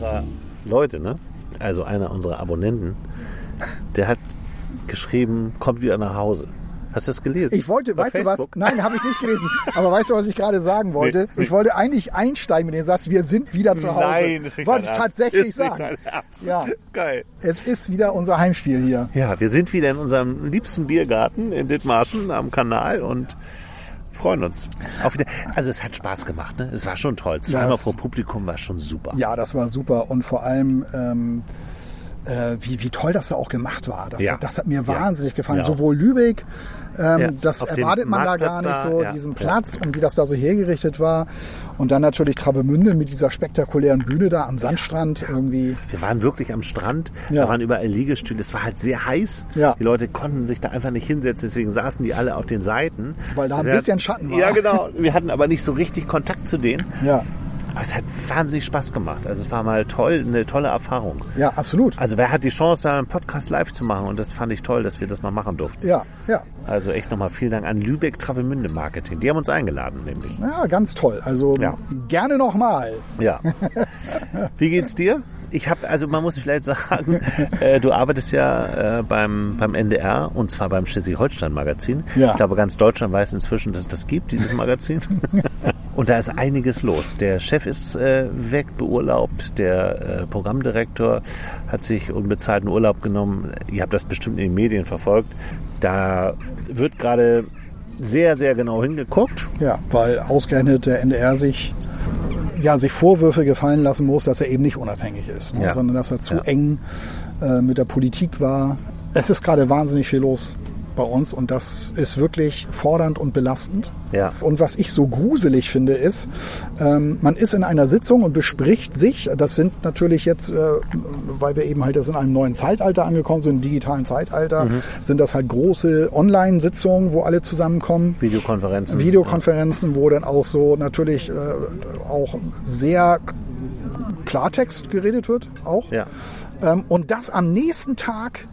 Unserer Leute, ne? Also einer unserer Abonnenten, der hat geschrieben, kommt wieder nach Hause. Hast du das gelesen? Ich wollte, Bei weißt du was? Facebook? Nein, habe ich nicht gelesen. Aber weißt du, was ich gerade sagen wollte? Nee. Ich wollte eigentlich einsteigen mit dem Satz, wir sind wieder zu Hause. Nein, das ist wollte ich tatsächlich Ist sagen. Ja, Geil. es ist wieder unser Heimspiel hier. Ja, wir sind wieder in unserem liebsten Biergarten in Dithmarschen am Kanal und freuen uns. Auf wieder. Also es hat Spaß gemacht, ne? Es war schon toll. Zweimal es- vor Publikum war schon super. Ja, das war super und vor allem ähm, äh, wie, wie toll das da auch gemacht war. Das, Ja. das hat mir Ja. wahnsinnig gefallen. Ja. Sowohl Lübeck, ähm, das auf erwartet man da gar nicht so, diesen. Platz und wie das da so hergerichtet war. Und dann natürlich Travemünde mit dieser spektakulären Bühne da am Sandstrand irgendwie. Wir waren wirklich am Strand, da waren überall Liegestühle, es war halt sehr heiß. Die Leute konnten sich da einfach nicht hinsetzen, deswegen saßen die alle auf den Seiten. Weil da ein bisschen hatten- Schatten war. Ja, genau. Wir hatten aber nicht so richtig Kontakt zu denen. Ja, Aber es hat wahnsinnig Spaß gemacht. Also es war mal toll, eine tolle Erfahrung. ja, absolut. Also wer hat die Chance, da einen Podcast live zu machen? Und das fand ich toll, dass wir das mal machen durften. Ja, ja. Also echt nochmal vielen Dank an Lübeck Travemünde Marketing. Die haben uns eingeladen, nämlich. Ja, ganz toll. Also Ja. gerne nochmal. Ja. Wie geht's dir? Ich habe, also man muss vielleicht sagen, äh, du arbeitest ja äh, beim, beim NDR und zwar beim Schleswig-Holstein-Magazin. Ja. Ich glaube, ganz Deutschland weiß inzwischen, dass es das gibt, dieses Magazin. und da ist einiges los. Der Chef ist äh, weg, beurlaubt. Der äh, Programmdirektor hat sich unbezahlten Urlaub genommen. Ihr habt das bestimmt in den Medien verfolgt. Da wird gerade sehr, sehr genau hingeguckt. Ja, weil ausgerechnet der NDR sich ja, sich Vorwürfe gefallen lassen muss, dass er eben nicht unabhängig ist, ne, Ja. sondern dass er zu Ja. eng äh, mit der Politik war. Es ist gerade wahnsinnig viel los bei uns und das ist wirklich fordernd und belastend. Ja. Und was ich so gruselig finde, ist, ähm, man ist in einer Sitzung und bespricht sich, das sind natürlich jetzt, äh, weil wir eben halt jetzt in einem neuen Zeitalter angekommen sind, im digitalen Zeitalter, Mhm. sind das halt große Online-Sitzungen, wo alle zusammenkommen. Videokonferenzen. Videokonferenzen, wo dann auch so natürlich äh, auch sehr Klartext geredet wird, auch. Ja. Ähm, und das am nächsten Tag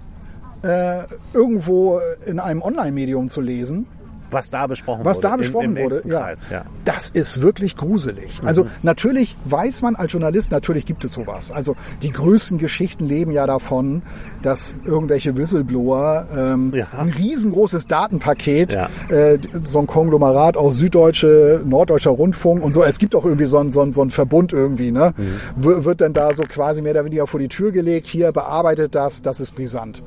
äh, irgendwo in einem Online-Medium zu lesen, Was da besprochen was wurde. da besprochen im, im wurde, ja, Kreis, ja. das ist wirklich gruselig. Also Mhm. natürlich weiß man als Journalist, natürlich gibt es sowas. Also die größten Geschichten leben ja davon, dass irgendwelche Whistleblower ähm, Ja. ein riesengroßes Datenpaket, Ja. äh, so ein Konglomerat aus Süddeutsche, Norddeutscher Rundfunk und so. Es gibt auch irgendwie so einen so einen- so einen Verbund irgendwie, ne? Mhm. Wird dann da so quasi mehr oder weniger vor die Tür gelegt, hier bearbeitet das, das ist brisant.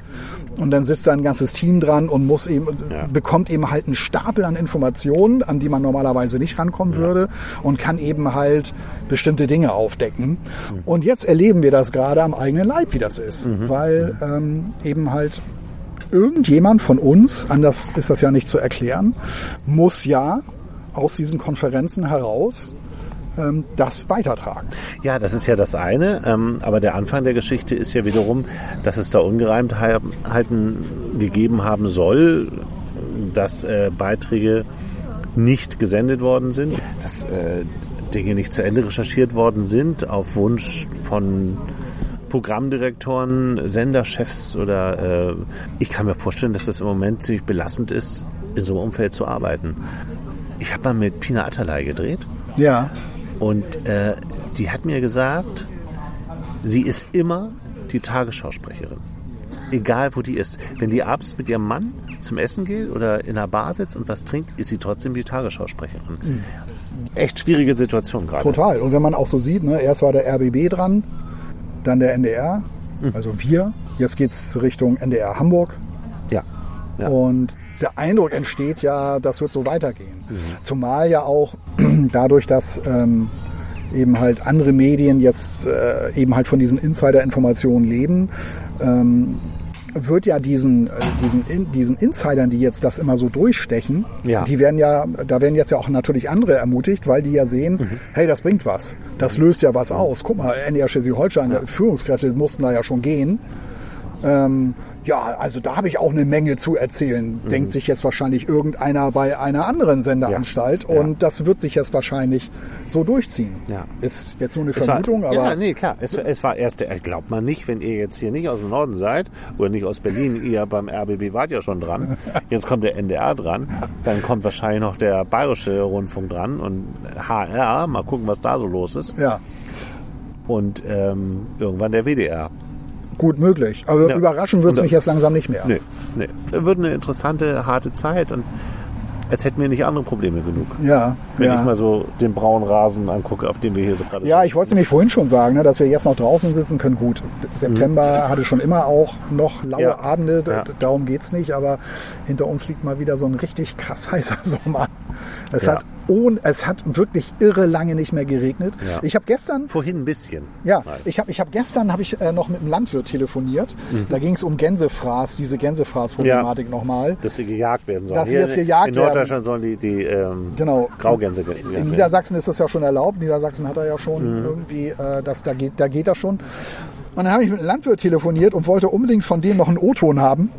Und dann sitzt da ein ganzes Team dran und muss eben, bekommt eben halt einen Stapel an Informationen, an die man normalerweise nicht rankommen würde und kann eben halt bestimmte Dinge aufdecken. Und jetzt erleben wir das gerade am eigenen Leib, wie das ist, weil ähm, eben halt irgendjemand von uns, anders ist das ja nicht zu erklären, muss ja aus diesen Konferenzen heraus ähm, das weitertragen. Ja, das ist ja das eine. Ähm, aber der Anfang der Geschichte ist ja wiederum, dass es da Ungereimtheiten gegeben haben soll, dass äh, Beiträge nicht gesendet worden sind, dass äh, Dinge nicht zu Ende recherchiert worden sind auf Wunsch von Programmdirektoren, Senderchefs oder äh, ich kann mir vorstellen, dass das im Moment ziemlich belastend ist, in so einem Umfeld zu arbeiten. Ich habe mal mit Pina Atalay gedreht. Ja, Und äh, die hat mir gesagt, sie ist immer die Tagesschausprecherin. Egal wo die ist. Wenn die abends mit ihrem Mann zum Essen geht oder in einer Bar sitzt und was trinkt, ist sie trotzdem die Tagesschausprecherin. Echt schwierige Situation gerade. total. Und wenn man auch so sieht, ne, erst war der RBB dran, dann der NDR, also wir. Jetzt geht's Richtung NDR Hamburg. Ja. ja. Und der Eindruck entsteht ja, das wird so weitergehen. Mhm. Zumal ja auch dadurch, dass ähm, eben halt andere Medien jetzt äh, eben halt von diesen Insider-Informationen leben, ähm, wird ja diesen, äh, diesen, in, diesen Insidern, die jetzt das immer so durchstechen, Ja. die werden ja, da werden jetzt ja auch natürlich andere ermutigt, weil die ja sehen, Mhm. hey, das bringt was. Das löst ja was aus. Guck mal, NDR Schleswig-Holstein, Führungskräfte mussten da ja schon gehen. Ähm, ja, also da habe ich auch eine Menge zu erzählen, denkt sich jetzt wahrscheinlich irgendeiner bei einer anderen Sendeanstalt Mhm. Ja. und das wird sich jetzt wahrscheinlich so durchziehen. Ja. Ist jetzt nur eine Es war- Vermutung, aber ja, nee, klar. Es, es war erst, der- glaubt man nicht, wenn ihr jetzt hier nicht aus dem Norden seid oder nicht aus Berlin, ihr beim RBB wart ja schon dran. Jetzt kommt der NDR dran, dann kommt wahrscheinlich noch der Bayerische Rundfunk dran und HR, mal gucken, was da so los ist. ja, Und ähm, irgendwann der WDR. Gut möglich. Aber Ja. überraschen wird es Und- mich jetzt langsam nicht mehr. Nee, nee. Wird eine interessante, harte Zeit und als hätten wir nicht andere Probleme genug. Ja, Wenn ich ja. mal so den braunen Rasen angucke, auf dem wir hier so gerade Ja, sitzen. ich wollte nämlich vorhin schon sagen, ne, dass wir jetzt noch draußen sitzen können. Gut, September hatte schon immer auch noch laue Mhm. Ja. Abende, Ja. darum geht's nicht, aber hinter uns liegt mal wieder so ein richtig krass heißer Sommer. Es, Ja. hat, ohne, es hat wirklich irre lange nicht mehr geregnet. Ja. Ich habe gestern Vorhin ein bisschen. Ja, Mal. ich habe ich hab gestern habe ich äh, noch mit einem Landwirt telefoniert. Mhm. Da ging es um Gänsefraß, diese Gänsefraß-Problematik nochmal. Dass sie gejagt werden sollen. Dass sie jetzt in- gejagt In werden. Norddeutschland sollen die, die ähm, Genau. Graugänse gejagt In werden. Niedersachsen ist das ja schon erlaubt. Niedersachsen hat er ja schon Mhm. irgendwie, äh, das, da, geht, da geht das schon. Und dann habe ich mit einem Landwirt telefoniert und wollte unbedingt von dem noch einen O-Ton haben.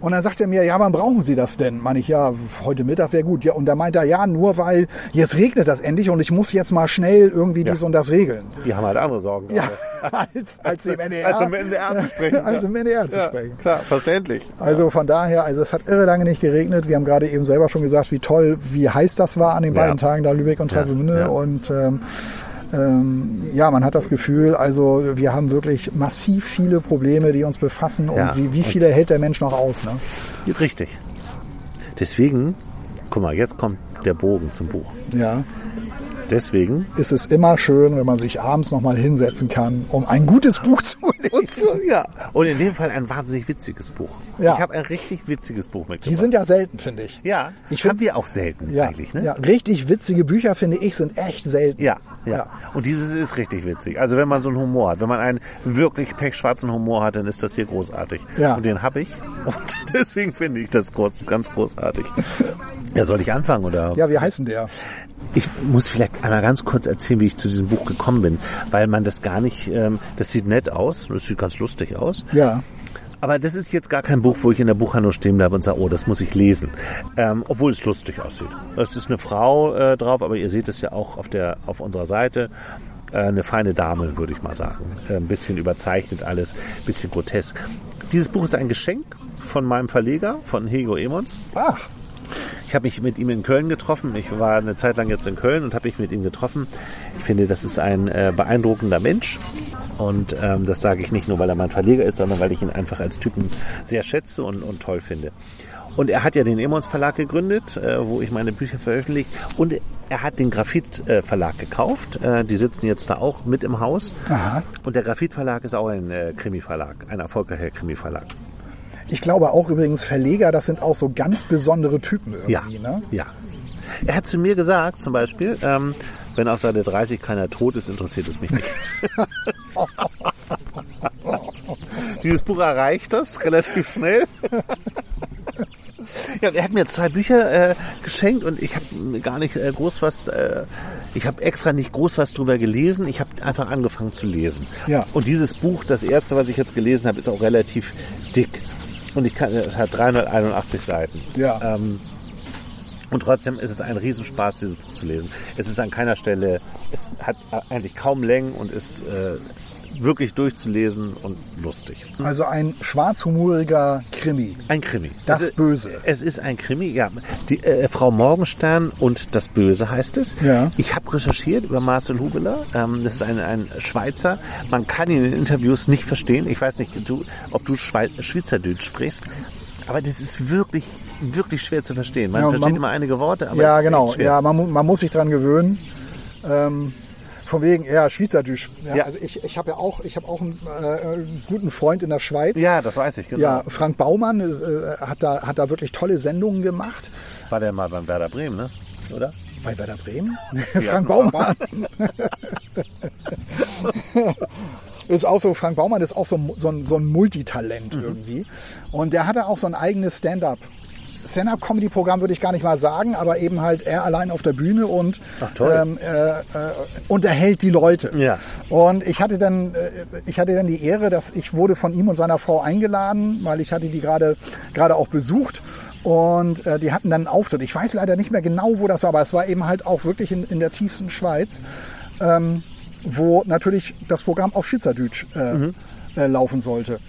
Und dann sagt er mir, ja, wann brauchen Sie das denn? Meine ich, ja, heute Mittag wäre gut. Ja, und da meint er, ja, nur weil jetzt regnet das endlich und ich muss jetzt mal schnell irgendwie dies und das regeln. Die haben halt andere Sorgen. Ja, als, als im NDR. Als im NDR zu sprechen. Als im NDR zu ja, sprechen. klar, verständlich. Also von daher, also es hat irre lange nicht geregnet. Wir haben gerade eben selber schon gesagt, wie toll, wie heiß das war an den Ja. beiden Tagen da Lübeck und Ja, Travemünde. ja. Und ähm, ähm, ja, man hat das Gefühl, also wir haben wirklich massiv viele Probleme, die uns befassen. Ja. Und wie, wie viele hält der Mensch noch aus? Ne? Richtig. Deswegen, guck mal, jetzt kommt der Bogen zum Buch. Ja, Deswegen. ist es immer schön, wenn man sich abends nochmal hinsetzen kann, um ein gutes Buch zu lesen. ja. Und in dem Fall ein wahnsinnig witziges Buch. Ja. Ich habe ein richtig witziges Buch mitgebracht. Die sind ja selten, finde ich. ja, Ich find- haben wir auch selten Ja, eigentlich, ne? ja, richtig witzige Bücher, finde ich, sind echt selten. Ja, ja, Ja. Und dieses ist richtig witzig. Also wenn man so einen Humor hat, wenn man einen wirklich pechschwarzen Humor hat, dann ist das hier großartig. Ja. Und den habe ich. Und deswegen finde ich das ganz großartig. Ja, soll ich anfangen oder? Ja, wie heißen der? Ich muss vielleicht einmal ganz kurz erzählen, wie ich zu diesem Buch gekommen bin, weil man das gar nicht, ähm, das sieht nett aus, das sieht ganz lustig aus. Ja. Aber das ist jetzt gar kein Buch, wo ich in der Buchhandlung stehen bleibe und sage, oh, das muss ich lesen. Ähm, obwohl es lustig aussieht. Es ist eine Frau äh, drauf, aber ihr seht es ja auch auf, der, auf unserer Seite. Äh, eine feine Dame, würde ich mal sagen. Äh, ein bisschen überzeichnet alles, ein bisschen grotesk. Dieses Buch ist ein Geschenk von meinem Verleger, von Hego Emons. Ach, Ich habe mich mit ihm in Köln getroffen. Ich war eine Zeit lang jetzt in Köln und habe mich mit ihm getroffen. Ich finde, das ist ein äh, beeindruckender Mensch. Und ähm, das sage ich nicht nur, weil er mein Verleger ist, sondern weil ich ihn einfach als Typen sehr schätze und, und toll finde. Und er hat ja den Emons Verlag gegründet, äh, wo ich meine Bücher veröffentliche. Und er hat den Graphit äh, Verlag gekauft. Äh, die sitzen jetzt da auch mit im Haus. Aha. Und der Graphit Verlag ist auch ein äh, Krimi-Verlag, ein erfolgreicher Krimi-Verlag. Ich glaube auch übrigens Verleger, das sind auch so ganz besondere Typen Ja, irgendwie, ne? ja. Er hat zu mir gesagt, zum Beispiel, ähm, wenn auf Seite 30 keiner tot ist, interessiert es mich nicht. Dieses Buch erreicht das relativ schnell. Ja, er hat mir zwei Bücher äh, geschenkt und ich habe gar nicht äh, groß was, äh, ich habe extra nicht groß was drüber gelesen. Ich habe einfach angefangen zu lesen. Ja. Und dieses Buch, das erste, was ich jetzt gelesen habe, ist auch relativ dick. Und ich kann, es hat 381 Seiten. Ja. Ähm, und trotzdem ist es ein Riesenspaß, dieses Buch zu lesen. Es ist an keiner Stelle, es hat eigentlich kaum Längen und ist äh, wirklich durchzulesen und lustig. Also ein schwarzhumoriger Krimi. Ein Krimi. Das es, Böse. Es ist ein Krimi, ja. Die, äh, Frau Morgenstern und das Böse heißt es. Ja. Ich habe recherchiert über Marcel Hubeler. Ähm, das ist ein, ein Schweizer. Man kann ihn in Interviews nicht verstehen. Ich weiß nicht, du, ob du Schwei Schweizerdeutsch sprichst. Aber das ist wirklich, wirklich schwer zu verstehen. Man Ja, versteht man- immer einige Worte, aber ja, es ist genau. Ja, man, man muss sich dran gewöhnen. Ähm, von wegen, ja, Schweizerdeutsch. Ja, Ja. Also ich, ich habe ja auch, ich habe auch einen, äh, einen guten Freund in der Schweiz. Ja, das weiß ich, genau. Ja, Frank Baumann ist, äh, hat, da, hat da wirklich tolle Sendungen gemacht. War der mal beim Werder Bremen, ne? Oder? Bei Werder Bremen? Ja, Frank Baumann. Ist auch so, Frank Baumann ist auch so, so, ein, so ein Multitalent Mhm. irgendwie. Und der hatte auch so ein eigenes Stand-up. Stand-up-Comedy-Programm würde ich gar nicht mal sagen, aber eben halt er allein auf der Bühne und ähm, äh, äh, unterhält die Leute. Ja. Und ich hatte dann, äh, ich hatte dann die Ehre, dass ich wurde von ihm und seiner Frau eingeladen, weil ich hatte die gerade gerade auch besucht. Und äh, die hatten dann einen Auftritt. Ich weiß leider nicht mehr genau, wo das war, aber es war eben halt auch wirklich in, in der tiefsten Schweiz, ähm, wo natürlich das Programm auf Schweizerdeutsch äh, äh, laufen sollte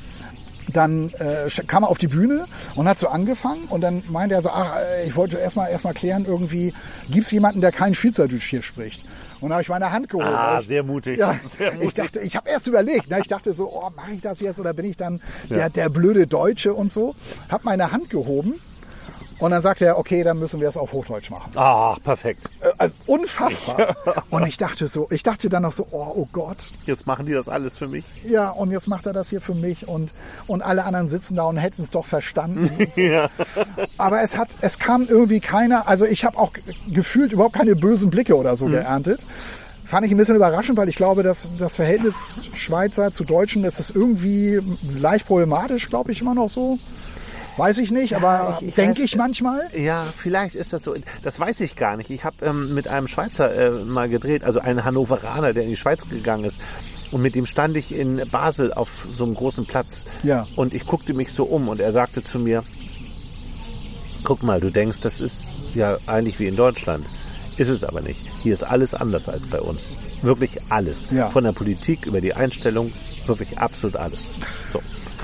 dann äh, kam er auf die Bühne und hat so angefangen und dann meinte er so, ach, äh, ich wollte erstmal erstmal klären, irgendwie, gibt es jemanden, der kein Schweizerdeutsch hier spricht? Und da habe ich meine Hand geholt. Ah, ich, sehr mutig. Ja, Sehr mutig. ich dachte, ich habe erst überlegt, ne? ich dachte so, oh, mache ich das jetzt oder bin ich dann der, der blöde Deutsche und so. Hab meine Hand gehoben und dann sagte er, okay, dann müssen wir es auf Hochdeutsch machen. Ach, perfekt. Äh, also unfassbar. Und ich dachte so, ich dachte dann noch so, oh, oh Gott, Jetzt machen die das alles für mich. ja, und jetzt macht er das hier für mich und, und alle anderen sitzen da und hätten es doch verstanden. So. Ja. Aber es hat, es kam irgendwie keiner, also ich habe auch gefühlt überhaupt keine bösen Blicke oder so geerntet. Fand ich ein bisschen überraschend, weil ich glaube, dass das Verhältnis Schweizer zu Deutschen, das ist irgendwie leicht problematisch, glaube ich, immer noch so. Weiß ich nicht, aber ich- ich denke ich manchmal. Ja, vielleicht ist das so. Das weiß ich gar nicht. Ich habe ähm, mit einem Schweizer äh, mal gedreht, also einen Hannoveraner, der in die Schweiz gegangen ist. Und mit dem stand ich in Basel auf so einem großen Platz. Ja. Und ich guckte mich so um und er sagte zu mir, guck mal, du denkst, das ist ja eigentlich wie in Deutschland. Ist es aber nicht. Hier ist alles anders als bei uns. Wirklich alles. Ja. Von der Politik über die Einstellung, wirklich absolut alles. So.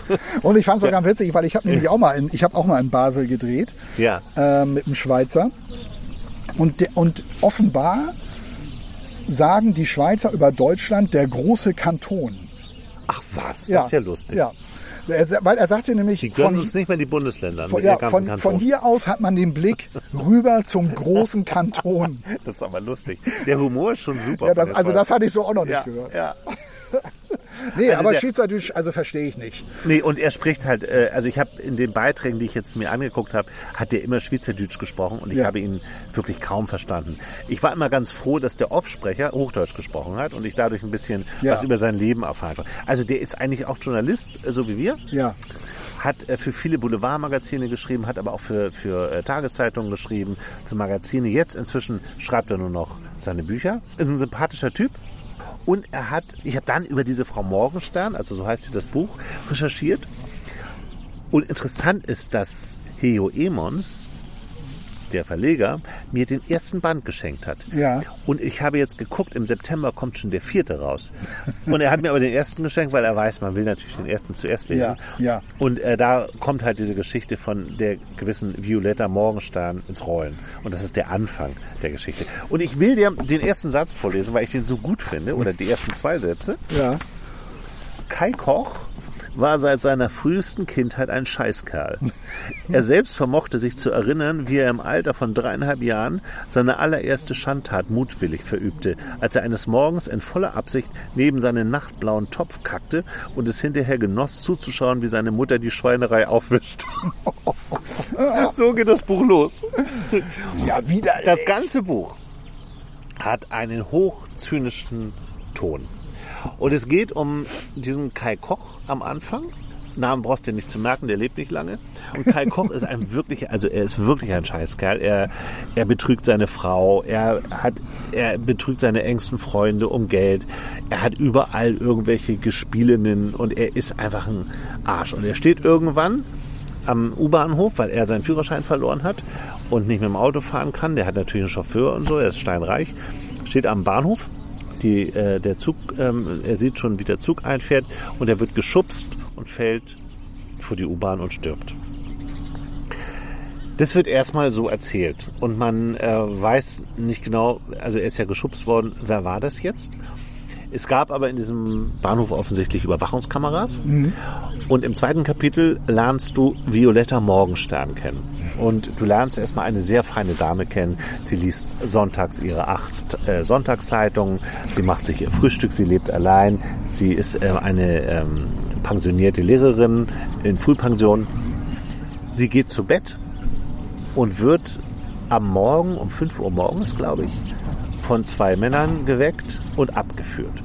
Und ich fand es auch ganz witzig, weil ich habe nämlich auch mal in, ich habe auch mal in Basel gedreht. Ja. äh, mit einem Schweizer. Und, und offenbar sagen die Schweizer über Deutschland der große Kanton. Ach was, das ist ja lustig. Ja. Er, weil er sagte nämlich, Die gönnen von, uns nicht mehr die Bundesländer. von, ja, von, von hier aus hat man den Blick rüber zum großen Kanton. Das ist aber lustig. Der Humor ist schon super. Ja, das, also das hatte ich so auch noch nicht ja, gehört. ja. Nee, Also aber der- Schweizerdeutsch, also verstehe ich nicht. Nee, und er spricht halt, äh, also ich habe in den Beiträgen, die ich jetzt mir angeguckt habe, hat der immer Schweizerdeutsch gesprochen und ich Ja. habe ihn wirklich kaum verstanden. Ich war immer ganz froh, dass der Offsprecher Hochdeutsch gesprochen hat und ich dadurch ein bisschen Ja. was über sein Leben erfahren konnte. Also der ist eigentlich auch Journalist, äh, so wie wir. Ja. hat äh, für viele Boulevardmagazine geschrieben, hat aber auch für, für Tageszeitungen geschrieben, für Magazine. Jetzt inzwischen schreibt er nur noch seine Bücher. Ist ein sympathischer Typ. Und er hat, ich habe dann über diese Frau Morgenstern, also so heißt sie das Buch, recherchiert. Und interessant ist, dass Heo Emons, der Verleger, mir den ersten Band geschenkt hat. Ja. Und ich habe jetzt geguckt, im September kommt schon der vierte raus. Und er hat mir aber den ersten geschenkt, weil er weiß, man will natürlich den ersten zuerst lesen. Ja, ja. Und äh, da kommt halt diese Geschichte von der gewissen Violetta Morgenstern ins Rollen. Und das ist der Anfang der Geschichte. Und ich will dir den ersten Satz vorlesen, weil ich den so gut finde, oder die ersten zwei Sätze. Ja. Kai Koch war seit seiner frühesten Kindheit ein Scheißkerl. Er selbst vermochte sich zu erinnern, wie er im Alter von dreieinhalb Jahren seine allererste Schandtat mutwillig verübte, als er eines Morgens in voller Absicht neben seinen nachtblauen Topf kackte und es hinterher genoss zuzuschauen, wie seine Mutter die Schweinerei aufwischt. so geht das Buch los. Ja, wieder. Das ganze Buch hat einen hochzynischen Ton. Und es geht um diesen Kai Koch am Anfang. Namen brauchst du dir nicht zu merken, der lebt nicht lange. Und Kai Koch ist ein wirklicher, also er ist wirklich ein Scheißkerl. Er, er betrügt seine Frau, er hat, er betrügt seine engsten Freunde um Geld. Er hat überall irgendwelche Gespielinnen und er ist einfach ein Arsch. Und er steht irgendwann am U-Bahnhof, weil er seinen Führerschein verloren hat und nicht mit dem Auto fahren kann. Der hat natürlich einen Chauffeur und so, er ist steinreich. Steht am Bahnhof, die, äh, der Zug, ähm, er sieht schon, wie der Zug einfährt und er wird geschubst und fällt vor die U-Bahn und stirbt. Das wird erstmal so erzählt und man äh, weiß nicht genau, also er ist ja geschubst worden, wer war das jetzt? Es gab aber in diesem Bahnhof offensichtlich Überwachungskameras. Und im zweiten Kapitel lernst du Violetta Morgenstern kennen. Und du lernst erstmal eine sehr feine Dame kennen. Sie liest sonntags ihre acht äh, Sonntagszeitungen. Sie macht sich ihr Frühstück. Sie lebt allein. Sie ist äh, eine ähm, pensionierte Lehrerin in Frühpension. Sie geht zu Bett und wird am Morgen um 5 Uhr morgens, glaube ich, von zwei Männern geweckt und abgeführt.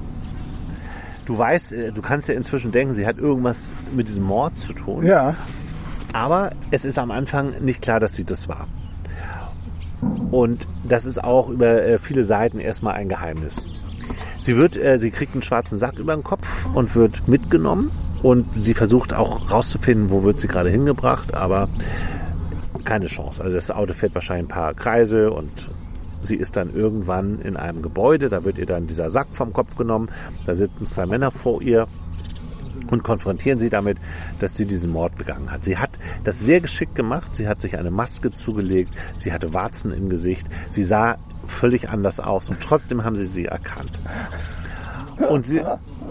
du weißt, äh, du kannst ja inzwischen denken, sie hat irgendwas mit diesem Mord zu tun. Ja. Aber es ist am Anfang nicht klar, dass sie das war. Und das ist auch über äh, viele Seiten erstmal ein Geheimnis. Sie wird, äh, sie kriegt einen schwarzen Sack über den Kopf und wird mitgenommen und sie versucht auch rauszufinden, wo wird sie gerade hingebracht, aber keine Chance. Also das Auto fährt wahrscheinlich ein paar Kreise und sie ist dann irgendwann in einem Gebäude, da wird ihr dann dieser Sack vom Kopf genommen, da sitzen zwei Männer vor ihr und konfrontieren sie damit, dass sie diesen Mord begangen hat. Sie hat das sehr geschickt gemacht, sie hat sich eine Maske zugelegt, sie hatte Warzen im Gesicht, sie sah völlig anders aus und trotzdem haben sie sie erkannt. Und, sie,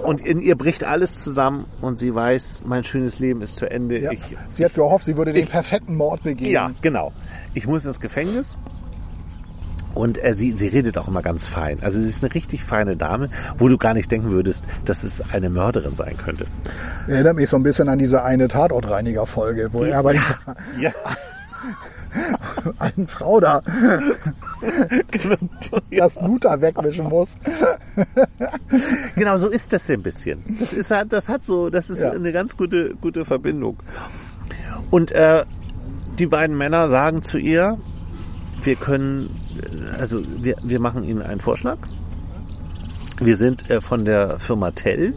und in ihr bricht alles zusammen und sie weiß, mein schönes Leben ist zu Ende. ja. Ich, Sie hat gehofft, sie würde den perfekten Mord begehen. ja, genau. Ich muss ins Gefängnis. Und äh, sie, sie redet auch immer ganz fein. Also sie ist eine richtig feine Dame, wo du gar nicht denken würdest, dass es eine Mörderin sein könnte. Erinnert mich so ein bisschen an diese eine Tatortreiniger-Folge, wo er bei dieser Ja, alten Frau da genau. das Blut da wegwischen muss. genau so ist das ein bisschen. Das ist halt, das hat so, das ist Ja. eine ganz gute, gute Verbindung. Und äh, die beiden Männer sagen zu ihr, wir können, also wir, wir machen Ihnen einen Vorschlag. Wir sind äh, von der Firma Tell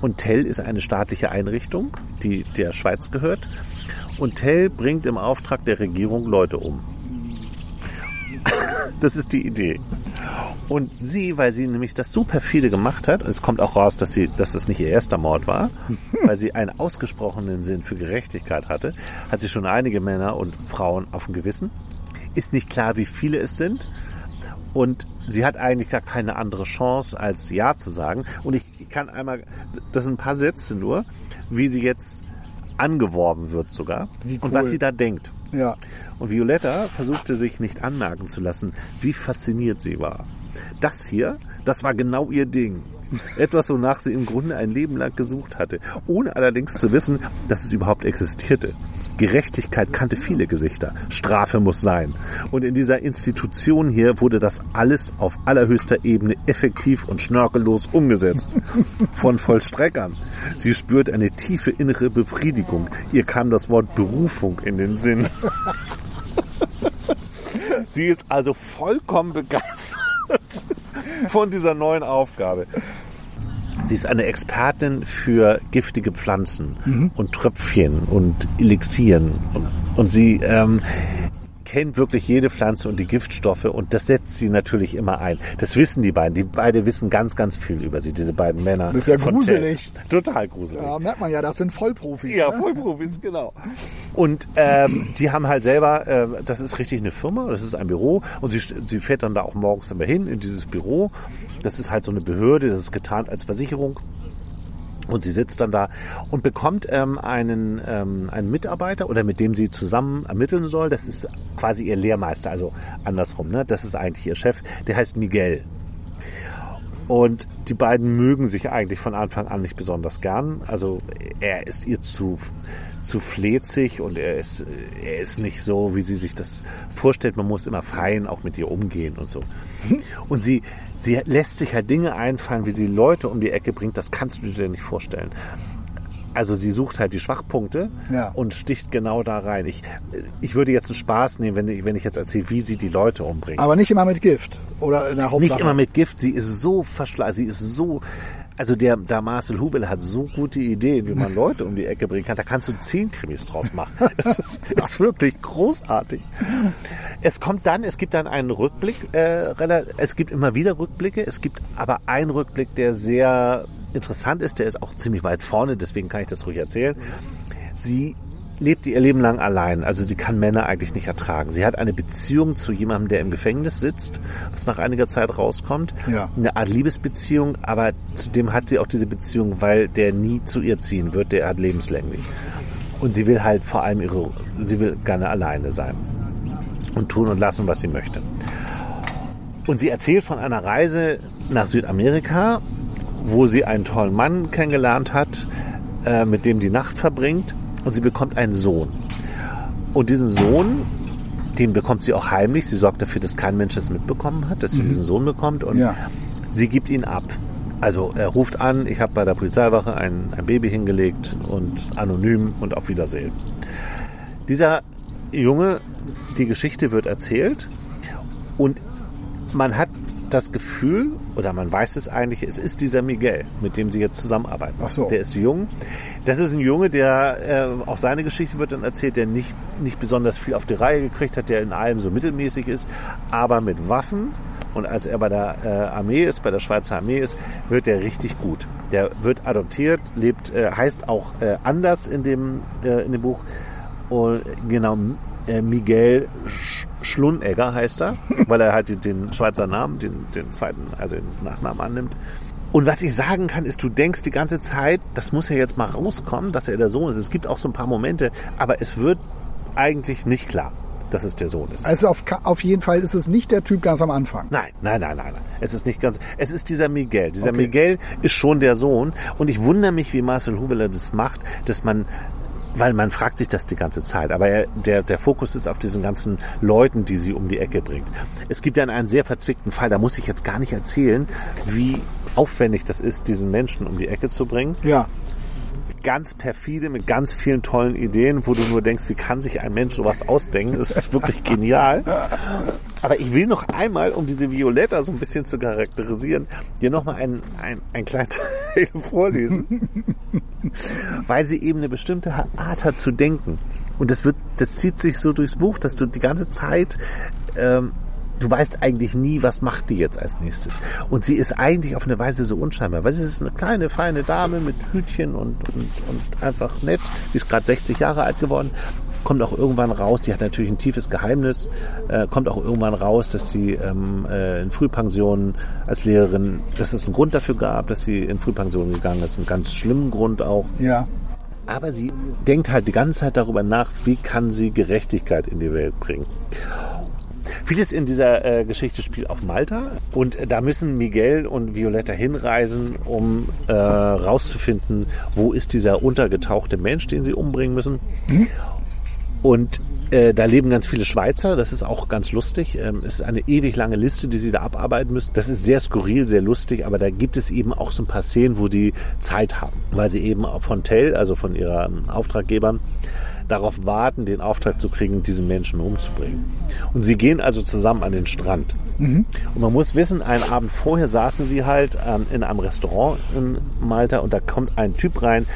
und Tell ist eine staatliche Einrichtung, die der Schweiz gehört. Und Tell bringt im Auftrag der Regierung Leute um. Das ist die Idee. Und sie, weil sie nämlich das so perfide gemacht hat, es kommt auch raus, dass sie, dass das nicht ihr erster Mord war, weil sie einen ausgesprochenen Sinn für Gerechtigkeit hatte, hat sie schon einige Männer und Frauen auf dem Gewissen. Ist nicht klar, wie viele es sind. Und sie hat eigentlich gar keine andere Chance, als Ja zu sagen. Und ich kann einmal, das sind ein paar Sätze nur, wie sie jetzt angeworben wird sogar Wie und cool. was sie da denkt. Ja. Und Violetta versuchte sich nicht anmerken zu lassen, wie fasziniert sie war. Das hier, das war genau ihr Ding. Etwas, wonach sie im Grunde ein Leben lang gesucht hatte, ohne allerdings zu wissen, dass es überhaupt existierte. Gerechtigkeit kannte viele Gesichter. Strafe muss sein. Und in dieser Institution hier wurde das alles auf allerhöchster Ebene effektiv und schnörkellos umgesetzt. Von Vollstreckern. Sie spürt eine tiefe innere Befriedigung. Ihr kam das Wort Berufung in den Sinn. Sie ist also vollkommen begeistert von dieser neuen Aufgabe. Sie ist eine Expertin für giftige Pflanzen und Tröpfchen und Elixieren. Und, und sie ähm, kennt wirklich jede Pflanze und die Giftstoffe und das setzt sie natürlich immer ein. Das wissen die beiden. Die beide wissen ganz, ganz viel über sie, diese beiden Männer. Das ist ja gruselig. Total gruselig. Da merkt man ja, das sind Vollprofis. Ja, ne? Vollprofis, genau. Und ähm, die haben halt selber, äh, das ist richtig eine Firma, das ist ein Büro und sie, sie fährt dann da auch morgens immer hin in dieses Büro. Das ist halt so eine Behörde, das ist getarnt als Versicherung. Und sie sitzt dann da und bekommt ähm, einen, ähm, einen Mitarbeiter oder mit dem sie zusammen ermitteln soll. Das ist quasi ihr Lehrmeister, also andersrum. Ne? Das ist eigentlich ihr Chef. Der heißt Miguel. Und die beiden mögen sich eigentlich von Anfang an nicht besonders gern. Also er ist ihr zu, zu fletzig und er ist, er ist nicht so, wie sie sich das vorstellt. Man muss immer fein auch mit ihr umgehen und so. Und sie, sie lässt sich halt Dinge einfallen, wie sie Leute um die Ecke bringt. Das kannst du dir nicht vorstellen. Also sie sucht halt die Schwachpunkte Ja. und sticht genau da rein. Ich, ich würde jetzt einen Spaß nehmen, wenn ich, wenn ich jetzt erzähle, wie sie die Leute umbringt. Aber nicht immer mit Gift. Oder in der Hauptsache. Nicht immer mit Gift. Sie ist so verschleißt. Sie ist so. Also der, der Marcel Hubel hat so gute Ideen, wie man Leute um die Ecke bringen kann. Da kannst du zehn Krimis draus machen. Das ist, ist wirklich großartig. Es kommt dann, es gibt dann einen Rückblick. Äh, es gibt immer wieder Rückblicke. Es gibt aber einen Rückblick, der sehr interessant ist. Der ist auch ziemlich weit vorne. Deswegen kann ich das ruhig erzählen. Sie lebt ihr Leben lang allein. Also sie kann Männer eigentlich nicht ertragen. Sie hat eine Beziehung zu jemandem, der im Gefängnis sitzt, was nach einiger Zeit rauskommt. Ja. Eine Art Liebesbeziehung, aber zudem hat sie auch diese Beziehung, weil der nie zu ihr ziehen wird, der hat lebenslänglich. Und sie will halt vor allem ihre, sie will gerne alleine sein. Und tun und lassen, was sie möchte. Und sie erzählt von einer Reise nach Südamerika, wo sie einen tollen Mann kennengelernt hat, äh, mit dem die Nacht verbringt und sie bekommt einen Sohn. Und diesen Sohn, den bekommt sie auch heimlich. Sie sorgt dafür, dass kein Mensch das mitbekommen hat, dass sie diesen Sohn bekommt und Ja. sie gibt ihn ab. Also er ruft an, ich habe bei der Polizeiwache ein, ein Baby hingelegt und anonym und auf Wiedersehen. Dieser Junge, die Geschichte wird erzählt und man hat das Gefühl, oder man weiß es eigentlich, es ist dieser Miguel, mit dem sie jetzt zusammenarbeiten. Ach so. Der ist jung. Das ist ein Junge, der, äh, auch seine Geschichte wird dann erzählt, der nicht, nicht besonders viel auf die Reihe gekriegt hat, der in allem so mittelmäßig ist, aber mit Waffen. Und als er bei der äh, Armee ist, bei der Schweizer Armee ist, wird er richtig gut. Der wird adoptiert, lebt, äh, heißt auch äh, anders in dem, äh, in dem Buch. Und genau, Miguel Sch Schlunegger heißt er, weil er halt den, Schweizer Namen, den, den zweiten, also den Nachnamen annimmt. Und was ich sagen kann, ist, du denkst die ganze Zeit, das muss ja jetzt mal rauskommen, dass er der Sohn ist. Es gibt auch so ein paar Momente, aber es wird eigentlich nicht klar, dass es der Sohn ist. Also auf, auf jeden Fall ist es nicht der Typ ganz am Anfang. Nein, nein, nein, nein, nein. Es ist nicht ganz. Es ist dieser Miguel. Dieser Okay. Miguel ist schon der Sohn. Und ich wundere mich, wie Marcel Hubeler das macht, dass man, weil man fragt sich das die ganze Zeit. Aber er, der, der Fokus ist auf diesen ganzen Leuten, die sie um die Ecke bringt. Es gibt ja einen sehr verzwickten Fall. Da muss ich jetzt gar nicht erzählen, wie aufwendig das ist, diesen Menschen um die Ecke zu bringen Ja. ganz perfide mit ganz vielen tollen Ideen, wo du nur denkst, wie kann sich ein Mensch sowas ausdenken? Das ist wirklich genial. Aber ich will noch einmal, um diese Violetta so ein bisschen zu charakterisieren, dir noch mal einen, einen, einen kleinen Teil vorlesen, weil sie eben eine bestimmte Art hat zu denken. Und das wird, das zieht sich so durchs Buch, dass du die ganze Zeit ähm, du weißt eigentlich nie, was macht die jetzt als nächstes. Und sie ist eigentlich auf eine Weise so unscheinbar, weil sie ist eine kleine, feine Dame mit Hütchen und, und, und einfach nett. Die ist gerade 60 Jahre alt geworden. Kommt auch irgendwann raus, die hat natürlich ein tiefes Geheimnis, äh, kommt auch irgendwann raus, dass sie ähm, äh, in Frühpension als Lehrerin, dass es einen Grund dafür gab, dass sie in Frühpension gegangen ist, einen ganz schlimmen Grund auch. Ja. Aber sie denkt halt die ganze Zeit darüber nach, wie kann sie Gerechtigkeit in die Welt bringen. Vieles in dieser äh, Geschichte spielt auf Malta und äh, da müssen Miguel und Violetta hinreisen, um äh, rauszufinden, wo ist dieser untergetauchte Mensch, den sie umbringen müssen. Und äh, da leben ganz viele Schweizer, das ist auch ganz lustig. Ähm, es ist eine ewig lange Liste, die sie da abarbeiten müssen. Das ist sehr skurril, sehr lustig, aber da gibt es eben auch so ein paar Szenen, wo die Zeit haben, weil sie eben von Tell, also von ihren Auftraggebern, darauf warten, den Auftrag zu kriegen, diesen Menschen umzubringen. Und sie gehen also zusammen an den Strand. Und man muss wissen, einen Abend vorher saßen sie halt ähm, in einem Restaurant in Malta und da kommt ein Typ rein,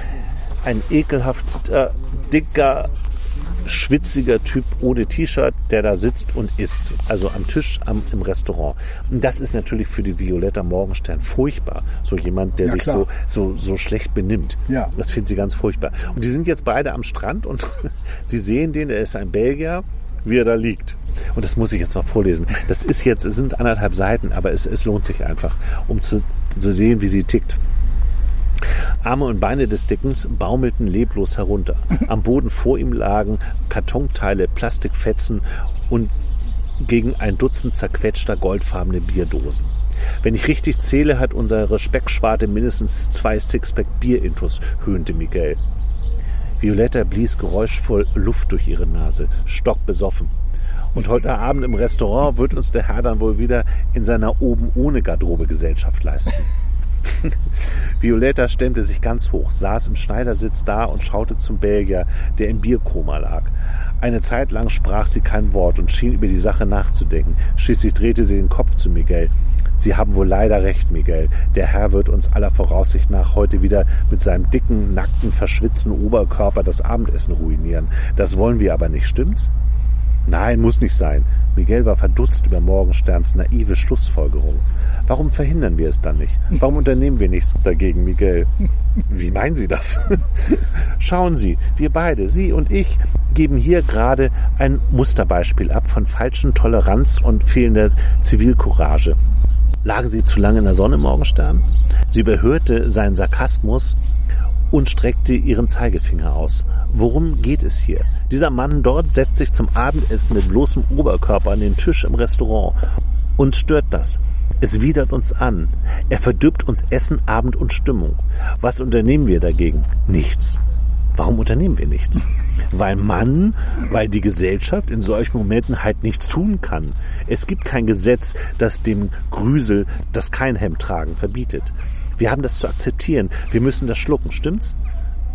ein ekelhafter, dicker, schwitziger Typ ohne T-Shirt, der da sitzt und isst. Also am Tisch am, im Restaurant. Und das ist natürlich für die Violetta Morgenstern furchtbar. So jemand, der Ja, sich klar. so, so, so schlecht benimmt. Ja. Das findet sie ganz furchtbar. Und die sind jetzt beide am Strand und sie sehen den, der ist ein Belgier, wie er da liegt. Und das muss ich jetzt mal vorlesen. Das ist jetzt, es sind anderthalb Seiten, aber es, es lohnt sich einfach, um zu, zu sehen, wie sie tickt. Arme und Beine des Dickens baumelten leblos herunter. Am Boden vor ihm lagen Kartonteile, Plastikfetzen und gegen ein Dutzend zerquetschter goldfarbene Bierdosen. Wenn ich richtig zähle, hat unsere Speckschwarte mindestens zwei Sixpack Bierintus, höhnte Miguel. Violetta blies geräuschvoll Luft durch ihre Nase, stockbesoffen. Und heute Abend im Restaurant wird uns der Herr dann wohl wieder in seiner oben ohne Garderobe Gesellschaft leisten. Violetta stemmte sich ganz hoch, saß im Schneidersitz da und schaute zum Belgier, der im Bierkoma lag. Eine Zeit lang sprach sie kein Wort und schien über die Sache nachzudenken. Schließlich drehte sie den Kopf zu Miguel. Sie haben wohl leider recht, Miguel. Der Herr wird uns aller Voraussicht nach heute wieder mit seinem dicken, nackten, verschwitzten Oberkörper das Abendessen ruinieren. Das wollen wir aber nicht, stimmt's? Nein, muss nicht sein. Miguel war verdutzt über Morgensterns naive Schlussfolgerung. Warum verhindern wir es dann nicht? Warum unternehmen wir nichts dagegen, Miguel? Wie meinen Sie das? Schauen Sie, wir beide, Sie und ich, geben hier gerade ein Musterbeispiel ab von falschen Toleranz und fehlender Zivilcourage. Lagen Sie zu lange in der Sonne, Morgenstern? Sie überhörte seinen Sarkasmus und streckte ihren Zeigefinger aus. Worum geht es hier? Dieser Mann dort setzt sich zum Abendessen mit bloßem Oberkörper an den Tisch im Restaurant. Uns stört das. Es widert uns an. Er verdirbt uns Essen, Abend und Stimmung. Was unternehmen wir dagegen? Nichts. Warum unternehmen wir nichts? Weil man, weil die Gesellschaft in solchen Momenten halt nichts tun kann. Es gibt kein Gesetz, das dem Grüsel das Keinhemd tragen verbietet. Wir haben das zu akzeptieren. Wir müssen das schlucken, stimmt's?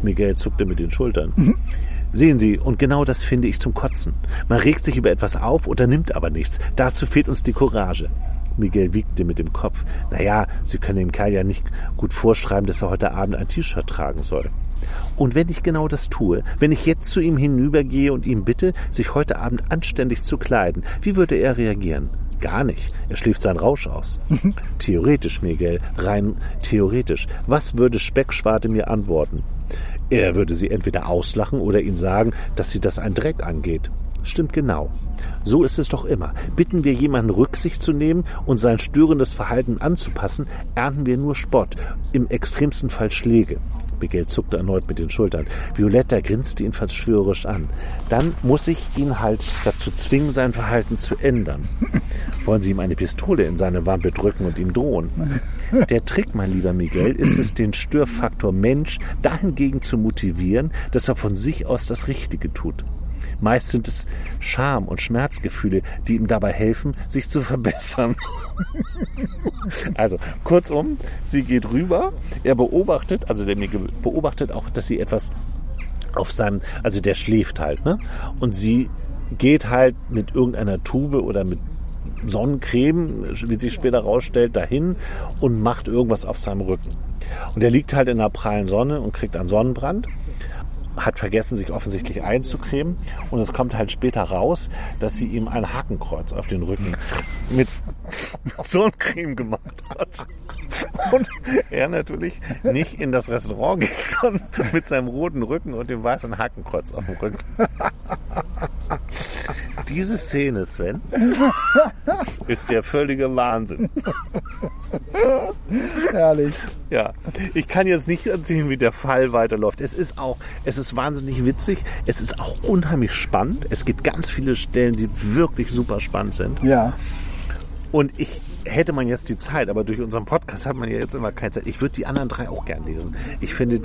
Miguel zuckte mit den Schultern. Mhm. Sehen Sie, und genau das finde ich zum Kotzen. Man regt sich über etwas auf, unternimmt aber nichts. Dazu fehlt uns die Courage. Miguel wiegte mit dem Kopf. Naja, Sie können dem Kerl ja nicht gut vorschreiben, dass er heute Abend ein T-Shirt tragen soll. Und wenn ich genau das tue, wenn ich jetzt zu ihm hinübergehe und ihm bitte, sich heute Abend anständig zu kleiden, wie würde er reagieren? Gar nicht. Er schläft seinen Rausch aus. theoretisch, Miguel, rein theoretisch. Was würde Speckschwarte mir antworten? Er würde sie entweder auslachen oder ihnen sagen, dass sie das ein Dreck angeht. Stimmt genau. So ist es doch immer. Bitten wir jemanden Rücksicht zu nehmen und sein störendes Verhalten anzupassen, ernten wir nur Spott, im extremsten Fall Schläge. Miguel zuckte erneut mit den Schultern. Violetta grinste ihn verschwörerisch an. Dann muss ich ihn halt dazu zwingen, sein Verhalten zu ändern. Wollen Sie ihm eine Pistole in seine Wampe drücken und ihm drohen? Der Trick, mein lieber Miguel, ist es, den Störfaktor Mensch dahingegen zu motivieren, dass er von sich aus das Richtige tut. Meist sind es Scham- und Schmerzgefühle, die ihm dabei helfen, sich zu verbessern. also, kurzum, sie geht rüber, er beobachtet, also der beobachtet auch, dass sie etwas auf seinem, also der schläft halt, ne? Und sie geht halt mit irgendeiner Tube oder mit Sonnencreme, wie sich später rausstellt, dahin und macht irgendwas auf seinem Rücken. Und er liegt halt in der prallen Sonne und kriegt einen Sonnenbrand hat vergessen, sich offensichtlich einzucremen. Und es kommt halt später raus, dass sie ihm ein Hakenkreuz auf den Rücken mit Sonnencreme gemacht hat. Und er natürlich nicht in das Restaurant gehen kann mit seinem roten Rücken und dem weißen Hakenkreuz auf dem Rücken. Diese Szene, Sven, ist der völlige Wahnsinn. Herrlich. Ja, ich kann jetzt nicht erzählen, wie der Fall weiterläuft. Es ist auch, es ist wahnsinnig witzig. Es ist auch unheimlich spannend. Es gibt ganz viele Stellen, die wirklich super spannend sind. Ja. Und ich hätte man jetzt die Zeit, aber durch unseren Podcast hat man ja jetzt immer keine Zeit. Ich würde die anderen drei auch gern lesen. Ich finde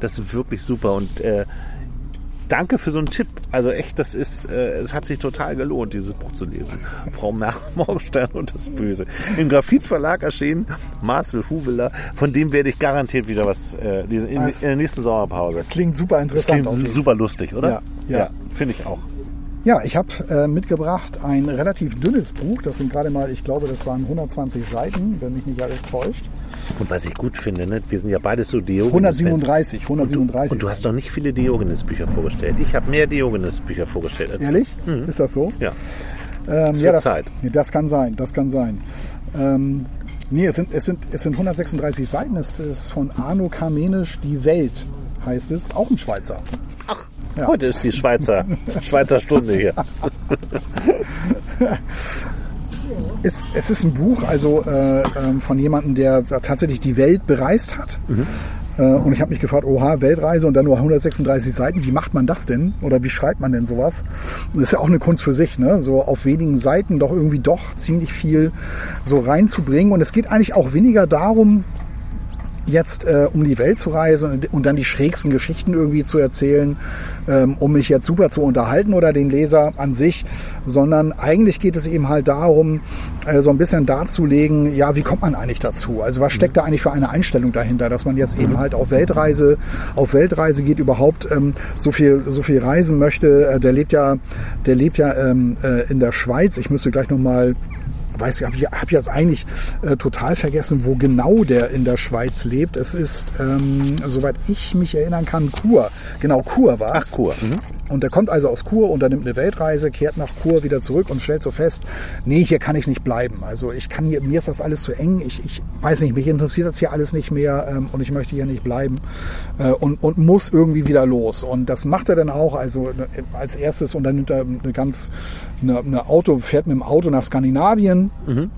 das wirklich super und äh, danke für so einen Tipp. Also echt, das ist, äh, es hat sich total gelohnt, dieses Buch zu lesen. Frau Morgenstern und das Böse. Im Graphitverlag erschienen Marcel Huweler, von dem werde ich garantiert wieder was äh, lesen in, in, der nächsten Sommerpause. Klingt super interessant. klingt super lustig, oder? Ja, ja. ja finde ich auch. Ja, ich habe äh, mitgebracht ein relativ dünnes Buch. Das sind gerade mal, ich glaube, das waren 120 Seiten, wenn mich nicht alles täuscht. Und was ich gut finde, ne, wir sind ja beides so Diogenes. 137, 137. Und du, und du hast noch nicht viele Diogenes-Bücher vorgestellt. Ich habe mehr Diogenes-Bücher vorgestellt als Ehrlich? Mhm. Ist das so? Ja. Ähm, ja, das, Zeit. das kann sein, das kann sein. Ähm, nee, es sind, es, sind, es sind 136 Seiten. Es ist von Arno Kamenisch Die Welt, heißt es. Auch ein Schweizer. Ach, ja. heute ist die Schweizer, Schweizer Stunde hier. es, es ist ein Buch, also äh, ähm, von jemandem, der tatsächlich die Welt bereist hat. Mhm. Äh, und ich habe mich gefragt, oha, Weltreise und dann nur 136 Seiten, wie macht man das denn? Oder wie schreibt man denn sowas? Das ist ja auch eine Kunst für sich, ne? So auf wenigen Seiten doch irgendwie doch ziemlich viel so reinzubringen. Und es geht eigentlich auch weniger darum, jetzt äh, um die Welt zu reisen und, dann die schrägsten Geschichten irgendwie zu erzählen, ähm, um mich jetzt super zu unterhalten oder den Leser an sich, sondern eigentlich geht es eben halt darum, äh, so ein bisschen darzulegen, ja, wie kommt man eigentlich dazu? Also was steckt da eigentlich für eine Einstellung dahinter, dass man jetzt eben halt auf Weltreise, auf Weltreise geht, überhaupt ähm, so viel, so viel reisen möchte. Äh, der lebt ja, der lebt ja ähm, äh, in der Schweiz. Ich müsste gleich nochmal weiß ich, habe hab jetzt eigentlich äh, total vergessen, wo genau der in der Schweiz lebt. Es ist, ähm, soweit ich mich erinnern kann, Chur. Genau, Chur war es. Ach, Chur. Mhm. Und der kommt also aus Chur, unternimmt eine Weltreise, kehrt nach Chur wieder zurück und stellt so fest, nee, hier kann ich nicht bleiben. Also ich kann hier, mir ist das alles zu eng. Ich, ich weiß nicht, mich interessiert das hier alles nicht mehr ähm, und ich möchte hier nicht bleiben äh, und, und muss irgendwie wieder los. Und das macht er dann auch. Also ne, als erstes unternimmt er eine ganz, eine, eine Auto, fährt mit dem Auto nach Skandinavien. Mhm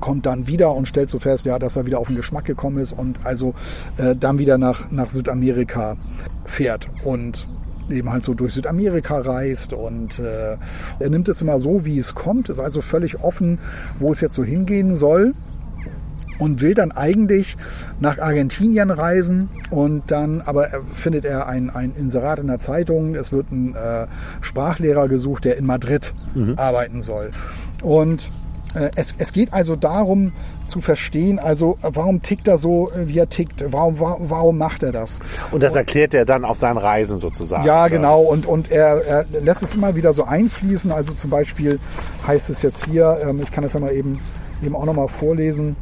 kommt dann wieder und stellt so fest, ja, dass er wieder auf den Geschmack gekommen ist und also äh, dann wieder nach, nach Südamerika fährt. Und eben halt so durch Südamerika reist und äh, er nimmt es immer so, wie es kommt, ist also völlig offen, wo es jetzt so hingehen soll und will dann eigentlich nach Argentinien reisen und dann aber findet er ein, ein Inserat in der Zeitung, es wird ein äh, Sprachlehrer gesucht, der in Madrid mhm. arbeiten soll. Und es, es geht also darum zu verstehen, also äh, warum tickt er so, äh, wie er tickt, warum, warum, warum macht er das? Und das erklärt er dann auf seinen Reisen sozusagen. Ja, genau. Und, und er, er lässt es immer wieder so einfließen. Also zum Beispiel heißt es jetzt hier, ähm, ich kann das ja mal eben, eben auch nochmal vorlesen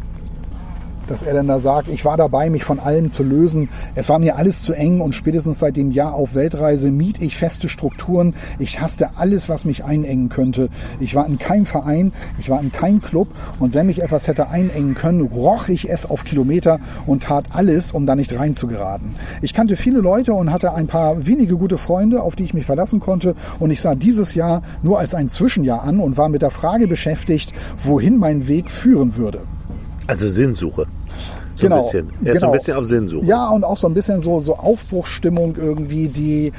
dass er dann da sagt, ich war dabei, mich von allem zu lösen. Es war mir alles zu eng und spätestens seit dem Jahr auf Weltreise miet ich feste Strukturen. Ich hasste alles, was mich einengen könnte. Ich war in keinem Verein, ich war in keinem Club und wenn mich etwas hätte einengen können, roch ich es auf Kilometer und tat alles, um da nicht reinzugeraten. Ich kannte viele Leute und hatte ein paar wenige gute Freunde, auf die ich mich verlassen konnte und ich sah dieses Jahr nur als ein Zwischenjahr an und war mit der Frage beschäftigt, wohin mein Weg führen würde. Also Sinnsuche. So Genau, ein bisschen. Er ist so genau. ein bisschen auf Sinnsuche. Ja, und auch so ein bisschen so, so Aufbruchsstimmung irgendwie, die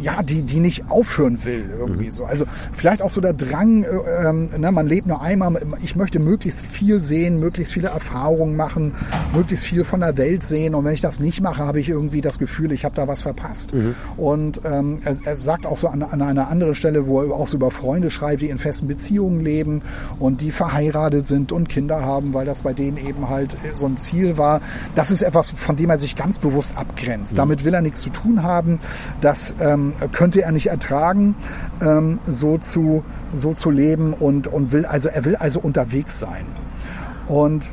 ja, die, die nicht aufhören will irgendwie Mhm. so. Also vielleicht auch so der Drang, äh, ähm, ne, man lebt nur einmal, ich möchte möglichst viel sehen, möglichst viele Erfahrungen machen, möglichst viel von der Welt sehen und wenn ich das nicht mache, habe ich irgendwie das Gefühl, ich habe da was verpasst. Mhm. Und ähm, er, er sagt auch so an, an einer anderen Stelle, wo er auch so über Freunde schreibt, die in festen Beziehungen leben und die verheiratet sind und Kinder haben, weil das bei denen eben halt so ein Ziel war. Das ist etwas, von dem er sich ganz bewusst abgrenzt. Damit will er nichts zu tun haben. Das ähm, könnte er nicht ertragen, ähm, so zu so zu leben und und will also er will also unterwegs sein. Und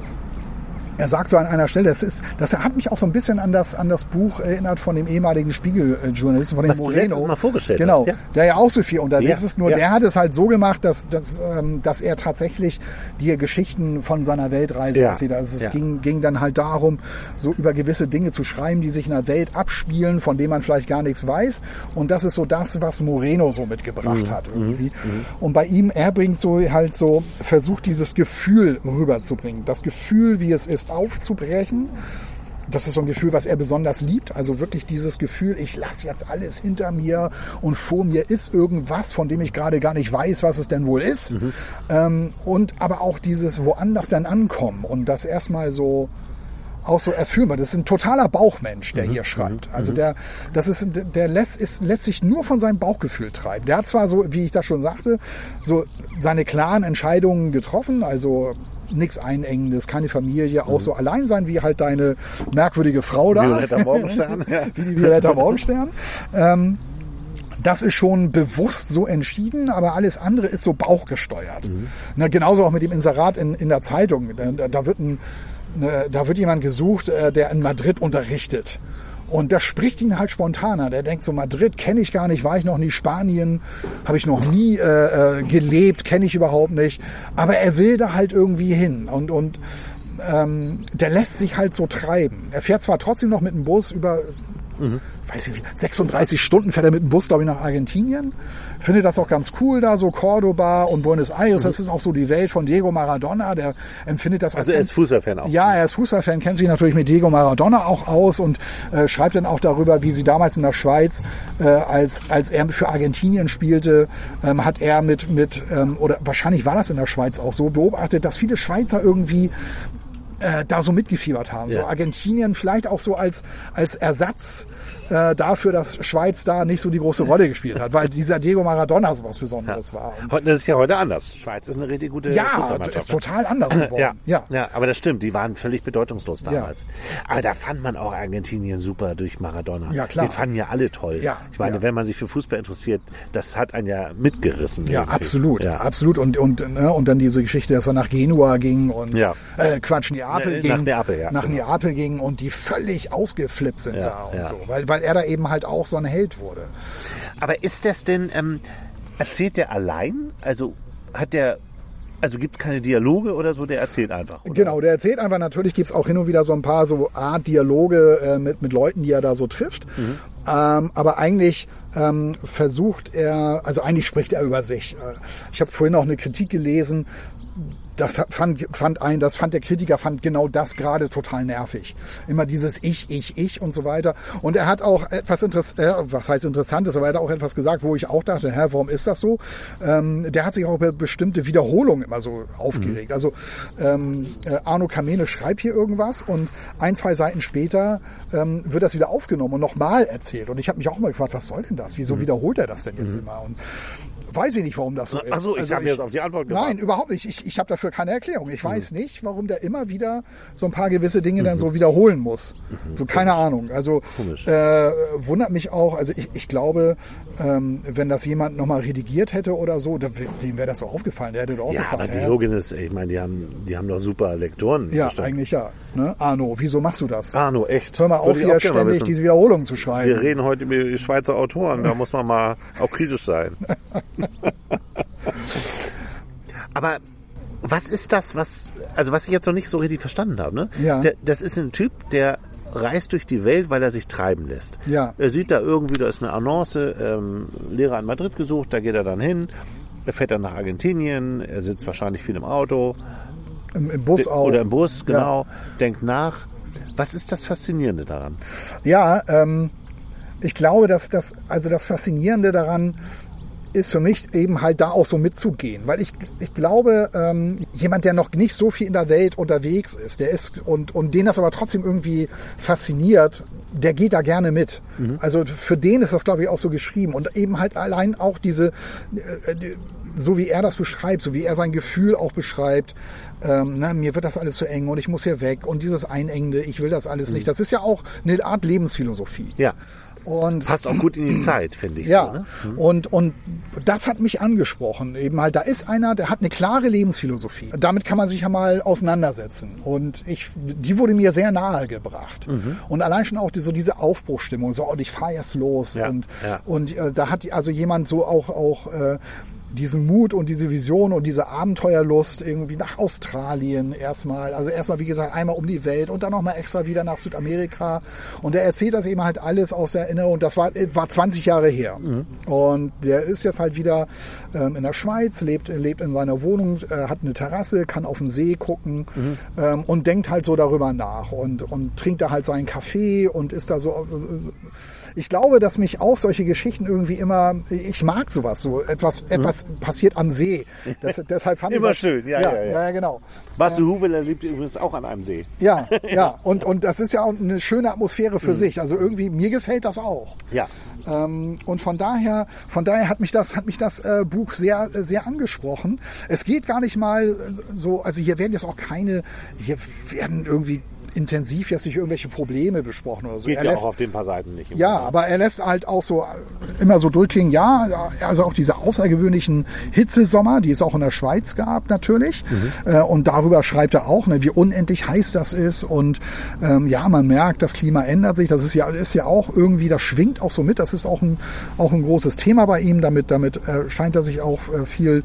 er sagt so an einer Stelle, das ist, das hat mich auch so ein bisschen an das, an das Buch erinnert von dem ehemaligen Spiegeljournalisten, von dem Was letztes Mal vorgestellt Genau, hast, ja. der ja auch so viel unterwegs Ja, ist. Nur ja. der hat es halt so gemacht, dass, dass, ähm, dass er tatsächlich dir Geschichten von seiner Weltreise Ja, erzählt. Also es ja. ging, ging dann halt darum, so über gewisse Dinge zu schreiben, die sich in der Welt abspielen, von denen man vielleicht gar nichts weiß. Und das ist so das, was Moreno so mitgebracht Mhm, hat irgendwie. Und bei ihm, er bringt so halt so, versucht dieses Gefühl rüberzubringen. Das Gefühl, wie es ist, aufzubrechen. Das ist so ein Gefühl, was er besonders liebt. Also wirklich dieses Gefühl, ich lasse jetzt alles hinter mir und vor mir ist irgendwas, von dem ich gerade gar nicht weiß, was es denn wohl ist. Ähm, und aber auch dieses woanders dann ankommen und das erstmal so auch so erfüllbar. Das ist ein totaler Bauchmensch, der hier schreibt. Also der, das ist, der lässt, ist, lässt sich nur von seinem Bauchgefühl treiben. Der hat zwar so, wie ich das schon sagte, so seine klaren Entscheidungen getroffen, also nichts Einengendes, keine Familie, auch so allein sein wie halt deine merkwürdige Frau da. Violetta Morgenstern. wie die Violetta Morgenstern. Ähm, das ist schon bewusst so entschieden, aber alles andere ist so bauchgesteuert. Na, genauso auch mit dem Inserat in, in der Zeitung. Da, da, wird ein, ne, da wird jemand gesucht, äh, der in Madrid unterrichtet. Und das spricht ihn halt spontaner. Der denkt so, Madrid kenne ich gar nicht, war ich noch nie, Spanien habe ich noch nie äh, äh, gelebt, kenne ich überhaupt nicht. Aber er will da halt irgendwie hin. Und, und ähm, der lässt sich halt so treiben. Er fährt zwar trotzdem noch mit dem Bus über, weiß ich wie, 36 Stunden fährt er mit dem Bus, glaube ich, nach Argentinien. Findet das auch ganz cool da, so Cordoba und Buenos Aires. Das ist auch so die Welt von Diego Maradona. Der empfindet das als Also er ist Fußballfan auch. ja, er ist Fußballfan, kennt sich natürlich mit Diego Maradona auch aus und äh, schreibt dann auch darüber, wie sie damals in der Schweiz, äh, als, als er für Argentinien spielte, ähm, hat er mit, mit ähm, oder wahrscheinlich war das in der Schweiz auch so, beobachtet, dass viele Schweizer irgendwie äh, da so mitgefiebert haben. So Ja. Argentinien vielleicht auch so als, als Ersatz äh, dafür, dass Schweiz da nicht so die große Rolle gespielt hat, weil dieser Diego Maradona so was Besonderes war. Und das ist ja heute anders. Schweiz ist eine richtig gute ja, ist total anders geworden. Ja, ja. ja. aber das stimmt. Die waren völlig bedeutungslos damals. Aber da fand man auch Argentinien super durch Maradona. Ja, klar. Die fanden ja alle toll. Ja, ich meine, ja. wenn man sich für Fußball interessiert, das hat einen ja mitgerissen. Ja, irgendwie. absolut, Ja. absolut. Und, und, ne, und dann diese Geschichte, dass er nach Genua ging und Ja. äh, Quatsch, Neapel Ne, ging. nach Neapel, ja, Nach genau. Neapel ging und die völlig ausgeflippt sind Ja, da und ja. so. Weil, weil er da eben halt auch so ein Held wurde. Aber ist das denn, ähm, erzählt der allein? Also hat der, also gibt es keine Dialoge oder so, der erzählt einfach? Oder? Genau, der erzählt einfach, natürlich gibt's auch hin und wieder so ein paar so Art Dialoge äh, mit, mit Leuten, die er da so trifft. Ähm, aber eigentlich ähm, versucht er, also eigentlich spricht er über sich. Äh, Ich habe vorhin auch eine Kritik gelesen, das fand, fand ein, das fand der Kritiker, fand genau das gerade total nervig. Immer dieses Ich, Ich, Ich und so weiter. Und er hat auch etwas Interess äh, was heißt Interessantes, aber er hat auch etwas gesagt, wo ich auch dachte, hä, warum ist das so? Ähm, der hat sich auch über bestimmte Wiederholungen immer so aufgeregt. Also ähm, äh, Arno Kamene schreibt hier irgendwas und ein, zwei Seiten später ähm, wird das wieder aufgenommen und nochmal erzählt. Und ich habe mich auch mal gefragt, was soll denn das? Wieso wiederholt er das denn jetzt immer? Und weiß ich nicht, warum das so ist. Achso, ich Also habe jetzt auf die Antwort gewartet. Nein, überhaupt nicht. Ich, ich habe dafür keine Erklärung. Ich Mhm. weiß nicht, warum der immer wieder so ein paar gewisse Dinge dann so wiederholen muss. So keine Ahnung. Also Mhm. Komisch. äh, wundert mich auch. Also ich, ich glaube, ähm, wenn das jemand nochmal redigiert hätte oder so, dann, dem wäre das so aufgefallen. Der hätte doch auch Ja, aber gefallen. Diogenes, ich meine, die haben, die haben doch super Lektoren. ja, bestimmt. eigentlich ja. Ne? Arno, wieso machst du das? Arno, echt. Hör mal Würde auf, hier ständig diese Wiederholungen zu schreiben. Wir reden heute über Schweizer Autoren, da muss man mal auch kritisch sein. Aber was ist das, was, also was ich jetzt noch nicht so richtig verstanden habe, ne? Ja. Der, das ist ein Typ, der reist durch die Welt, weil er sich treiben lässt. Ja. Er sieht da irgendwie, da ist eine Annonce, ähm, Lehrer in Madrid gesucht, da geht er dann hin. Er fährt dann nach Argentinien, er sitzt wahrscheinlich viel im Auto Im, Im Bus auch. oder im Bus, genau, denkt nach. Was ist das Faszinierende daran? Ja, ähm, ich glaube, dass das, also das Faszinierende daran ist für mich eben halt da auch so mitzugehen, weil ich, ich glaube, ähm, jemand, der noch nicht so viel in der Welt unterwegs ist, der ist und, und den das aber trotzdem irgendwie fasziniert, der geht da gerne mit. Also für den ist das, glaube ich, auch so geschrieben und eben halt allein auch diese, äh, die- so wie er das beschreibt, so wie er sein Gefühl auch beschreibt, ähm, na, mir wird das alles zu eng und ich muss hier weg und dieses Einengende, ich will das alles nicht. Das ist ja auch eine Art Lebensphilosophie. Ja, Und passt auch gut in die Zeit, finde ich. ja, So, ne? und, und das hat mich angesprochen. Eben halt, da ist einer, der hat eine klare Lebensphilosophie. Damit kann man sich ja mal auseinandersetzen. Und ich, die wurde mir sehr nahe gebracht. Mhm. Und allein schon auch die, so diese Aufbruchstimmung, so, und ich fahre jetzt los. Ja, und ja. und äh, da hat also jemand so auch, auch äh, diesen Mut und diese Vision und diese Abenteuerlust irgendwie nach Australien erstmal. Also erstmal, wie gesagt, einmal um die Welt und dann nochmal extra wieder nach Südamerika. Und er erzählt das eben halt alles aus der Erinnerung. Das war, war 20 Jahre her. Und der ist jetzt halt wieder ähm, in der Schweiz, lebt, lebt in seiner Wohnung, äh, hat eine Terrasse, kann auf den See gucken ähm, und denkt halt so darüber nach und, und trinkt da halt seinen Kaffee und ist da so. Ich glaube, dass mich auch solche Geschichten irgendwie immer, ich mag sowas, so etwas, etwas passiert am See. Das, deshalb fand Mhm. Immer ich das, schön, ja, ja, ja, ja. ja, genau. Basti Huweler lebt übrigens auch an einem See. Ja, ja, und, und das ist ja auch eine schöne Atmosphäre für sich. Also irgendwie, mir gefällt das auch. Ja. Ähm, und von daher, von daher hat mich das, hat mich das äh, Buch sehr, äh, sehr angesprochen. Es geht gar nicht mal äh, so, also hier werden jetzt auch keine, hier werden irgendwie intensiv jetzt nicht irgendwelche Probleme besprochen oder so. Geht Er ja lässt- auch auf den paar Seiten nicht. ja, Grunde. aber er lässt halt auch so äh, immer so durchklingen, ja, also auch diese außergewöhnlichen Hitzesommer, die es auch in der Schweiz gab natürlich. Äh, und darüber schreibt er auch, ne, wie unendlich heiß das ist. Und ähm, ja, man merkt, das Klima ändert sich. Das ist ja, ist ja auch irgendwie, das schwingt auch so mit. Das ist auch ein, auch ein großes Thema bei ihm. Damit, damit äh, scheint er sich auch äh, viel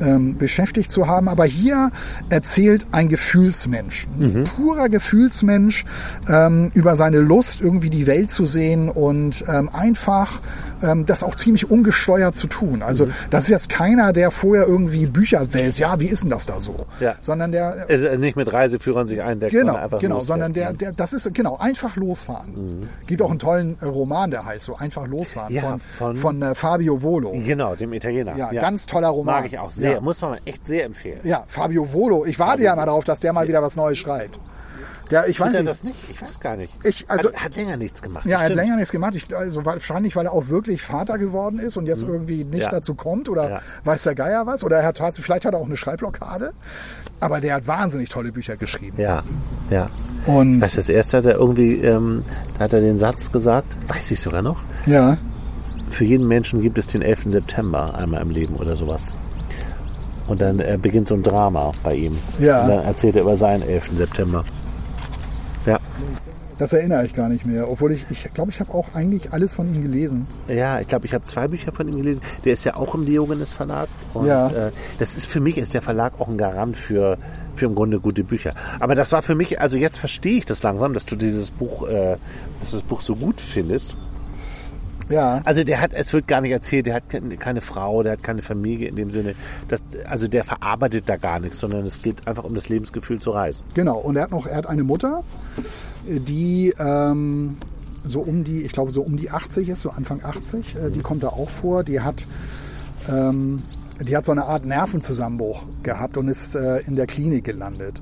ähm, beschäftigt zu haben. Aber hier erzählt ein Gefühlsmensch, ein purer Gefühlsmensch ähm, über seine Lust, irgendwie die Welt zu sehen und ähm, einfach ähm, das auch ziemlich ungesteuert zu tun. Also das ist jetzt keiner, der vorher irgendwie Bücher wälzt, ja, wie ist denn das da so? Ja. Sondern der Also nicht mit Reiseführern sich eindeckt, Genau, sondern einfach genau, losfährt. sondern der, der, das ist genau einfach losfahren. Gibt auch einen tollen äh, Roman, der heißt so einfach losfahren Ja, von von- von, äh, Fabio Volo. Genau, dem Italiener. Ja, ganz toller Roman. Mag ich auch sehr. Ja. Muss man echt sehr empfehlen. Ja, Fabio Volo. Ich warte ja mal darauf, dass der mal wieder was Neues schreibt. Der, ich Tut weiß er nicht. das nicht? Ich weiß gar nicht. Ich- also- hat, hat länger nichts gemacht. Ja, er das hat länger nichts gemacht. Ich, also wahrscheinlich, weil er auch wirklich Vater geworden ist und jetzt irgendwie nicht. Ja. dazu kommt oder Ja. weiß der Geier was. Oder er hat tatsächlich, vielleicht hat er auch eine Schreibblockade. Aber der hat wahnsinnig tolle Bücher geschrieben. Ja, ja. Und du, das erste hat er irgendwie, ähm, da hat er den Satz gesagt, weiß ich sogar noch, ja, für jeden Menschen gibt es den 11. September einmal im Leben oder sowas. Und dann äh, beginnt so ein Drama bei ihm. Ja. Und dann erzählt er über seinen 11. September. Ja. das erinnere ich gar nicht mehr. Obwohl ich, ich glaube, ich habe auch eigentlich alles von ihm gelesen. Ja, ich glaube, ich habe zwei Bücher von ihm gelesen. Der ist ja auch im Diogenes Verlag. Und Ja. äh, das ist für mich ist der Verlag auch ein Garant für, für im Grunde gute Bücher. Aber das war für mich, also jetzt verstehe ich das langsam, dass du dieses Buch, äh, dass du das Buch so gut findest. Ja, Also der hat, es wird gar nicht erzählt, der hat keine, Frau, der hat keine Familie in dem Sinne. Das, also der verarbeitet da gar nichts, sondern es geht einfach um das Lebensgefühl zu reisen. genau. Und er hat noch, er hat eine Mutter, die ähm, so um die, ich glaube so um die 80 ist, so Anfang 80. Äh, die kommt da auch vor. Die hat ähm, die hat so eine Art Nervenzusammenbruch gehabt und ist äh, in der Klinik gelandet.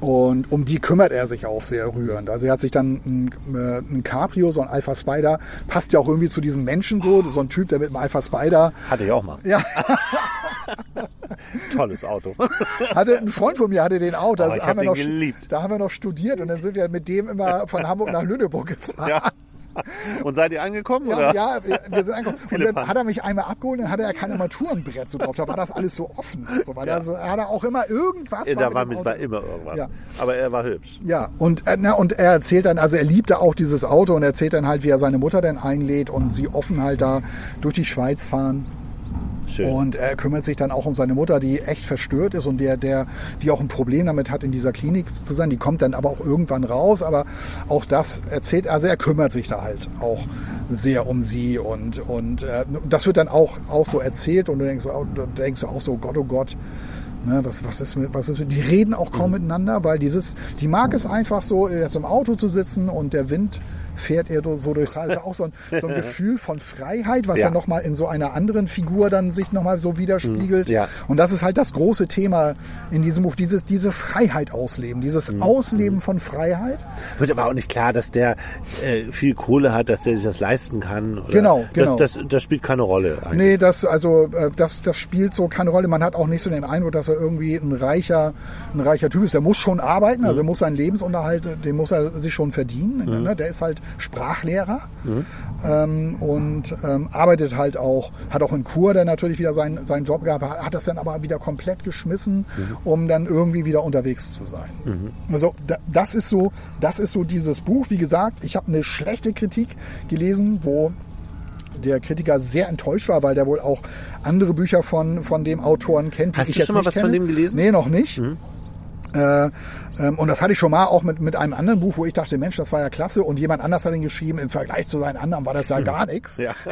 Und um die kümmert er sich auch sehr rührend. Also er hat sich dann ein, äh, ein Cabrio, so ein Alpha Spider, passt ja auch irgendwie zu diesen Menschen so. So ein Typ, der mit einem Alpha Spider. Hatte ich auch mal. Ja, Tolles Auto. hatte ein Freund von mir hatte den auch. Da, Oh, haben hab wir noch, da haben wir noch studiert und dann sind wir mit dem immer von Hamburg nach Lüneburg gefahren. ja. Und seid ihr angekommen? Ja, oder? ja, wir, sind angekommen. Und dann hat er mich einmal abgeholt, dann hatte er kein Armaturenbrett so drauf. Da war das alles so offen. So, weil da so, er hatte auch immer irgendwas. Ja, da war, mit, war immer irgendwas. Ja. Aber er war hübsch. Ja, und, äh, na, und er erzählt dann, also er liebte auch dieses Auto und erzählt dann halt, wie er seine Mutter dann einlädt und sie offen halt da durch die Schweiz fahren. Schön. Und er kümmert sich dann auch um seine Mutter, die echt verstört ist und der, der, die auch ein Problem damit hat, in dieser Klinik zu sein. Die kommt dann aber auch irgendwann raus. Aber auch das erzählt, also er kümmert sich da halt auch sehr um sie und, und äh, das wird dann auch, auch so erzählt und du denkst, auch, du denkst auch so, Gott, oh Gott, Ne, was, was ist mit, was ist mit, die reden auch kaum miteinander, weil dieses, die mag es einfach so, jetzt im Auto zu sitzen und der Wind fährt ihr so durchs Tal. Das ist ja auch so ein, so ein Gefühl von Freiheit, was ja, Ja. nochmal in so einer anderen Figur dann sich nochmal so widerspiegelt. Ja. Und das ist halt das große Thema in diesem Buch, dieses, diese Freiheit ausleben, dieses Ausleben von Freiheit. Wird aber auch nicht klar, dass der äh, viel Kohle hat, dass der sich das leisten kann. Oder Genau, genau. Das, das, das spielt keine Rolle. Eigentlich. Nee, das, also, äh, das, das spielt so keine Rolle. Man hat auch nicht so den Eindruck, dass er irgendwie ein reicher, ein reicher Typ ist. Der muss schon arbeiten, also er muss seinen Lebensunterhalt, den muss er sich schon verdienen. Ne? Der ist halt Sprachlehrer ähm, und ähm, arbeitet halt auch, hat auch in Kur dann natürlich wieder seinen, seinen Job gehabt, hat das dann aber wieder komplett geschmissen, um dann irgendwie wieder unterwegs zu sein. Also da, das ist so, das ist so dieses Buch. Wie gesagt, ich habe eine schlechte Kritik gelesen, wo der Kritiker sehr enttäuscht war, weil der wohl auch andere Bücher von, von dem Autoren kennt, die Hast ich du jetzt schon mal was kenne. von dem gelesen? Nee, noch nicht. Äh, ähm, und das hatte ich schon mal auch mit, mit einem anderen Buch, wo ich dachte, Mensch, das war ja klasse. Und jemand anders hat ihn geschrieben, im Vergleich zu seinen anderen war das ja gar nichts. Ja.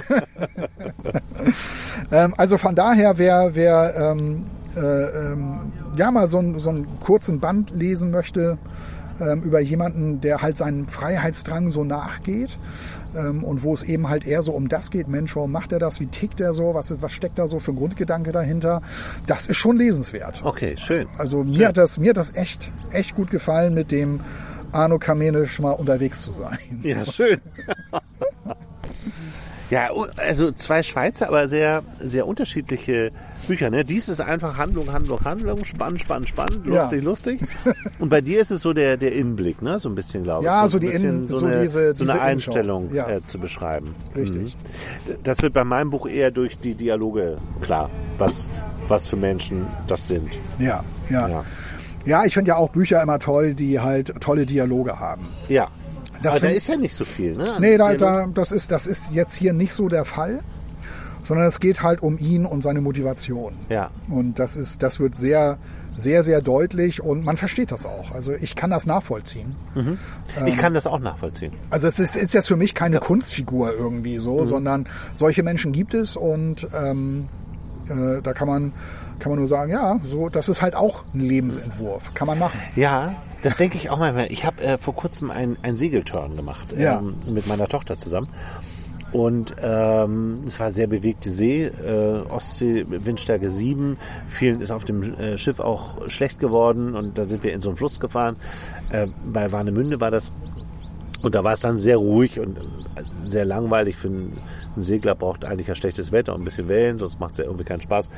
Ähm, also von daher, wer, wer ähm, äh, ähm, ja mal so, einen- so einen kurzen Band lesen möchte über jemanden, der halt seinem Freiheitsdrang so nachgeht und wo es eben halt eher so um das geht, Mensch, warum macht er das, wie tickt er so, was, ist, was steckt da so für Grundgedanke dahinter, das ist schon lesenswert. Okay, schön. Also mir hat das, mir hat das echt, echt gut gefallen, mit dem Arno Kamenisch mal unterwegs zu sein. Ja, schön. ja, also zwei Schweizer, aber sehr, sehr unterschiedliche Bücher. Ne? Dies ist einfach Handlung, Handlung, Handlung, spannend, spannend, spannend, Ja. lustig, lustig. Und bei dir ist es so der, der Innenblick, ne? so ein bisschen, glaube ich. Ja, so ein die Innen- so, so eine, diese- so eine diese. Einstellung Ja. äh, zu beschreiben. Richtig. Mhm. Das wird bei meinem Buch eher durch die Dialoge klar, was, was für Menschen das sind. Ja, ja. Ja. Ja, ich finde ja auch Bücher immer toll, die halt tolle Dialoge haben. Ja. Das aber da ist ja nicht so viel, ne? an Nee, da, da, das, ist, das ist jetzt hier nicht so der Fall, sondern es geht halt um ihn und seine Motivation. Ja. Und das, ist, das wird sehr, sehr, sehr deutlich und man versteht das auch. Also ich kann das nachvollziehen. Ich kann das auch nachvollziehen. Also es ist, ist jetzt für mich keine Kunstfigur irgendwie Mhm. so, sondern solche Menschen gibt es und ähm, äh, da kann man, kann man nur sagen, ja, so, das ist halt auch ein Lebensentwurf. Kann man machen. Ja, das denke ich auch manchmal. Ich habe äh, vor kurzem einen Segelturn gemacht Ja. ähm, mit meiner Tochter zusammen. Und ähm, es war sehr bewegte See, äh, Ostsee, Windstärke 7. Vielen ist auf dem äh, Schiff auch schlecht geworden und da sind wir in so einen Fluss gefahren. Äh, bei Warnemünde war das. Und da war es dann sehr ruhig und äh, sehr langweilig für einen, Segler, braucht eigentlich ja schlechtes Wetter und ein bisschen Wellen, sonst macht es ja irgendwie keinen Spaß.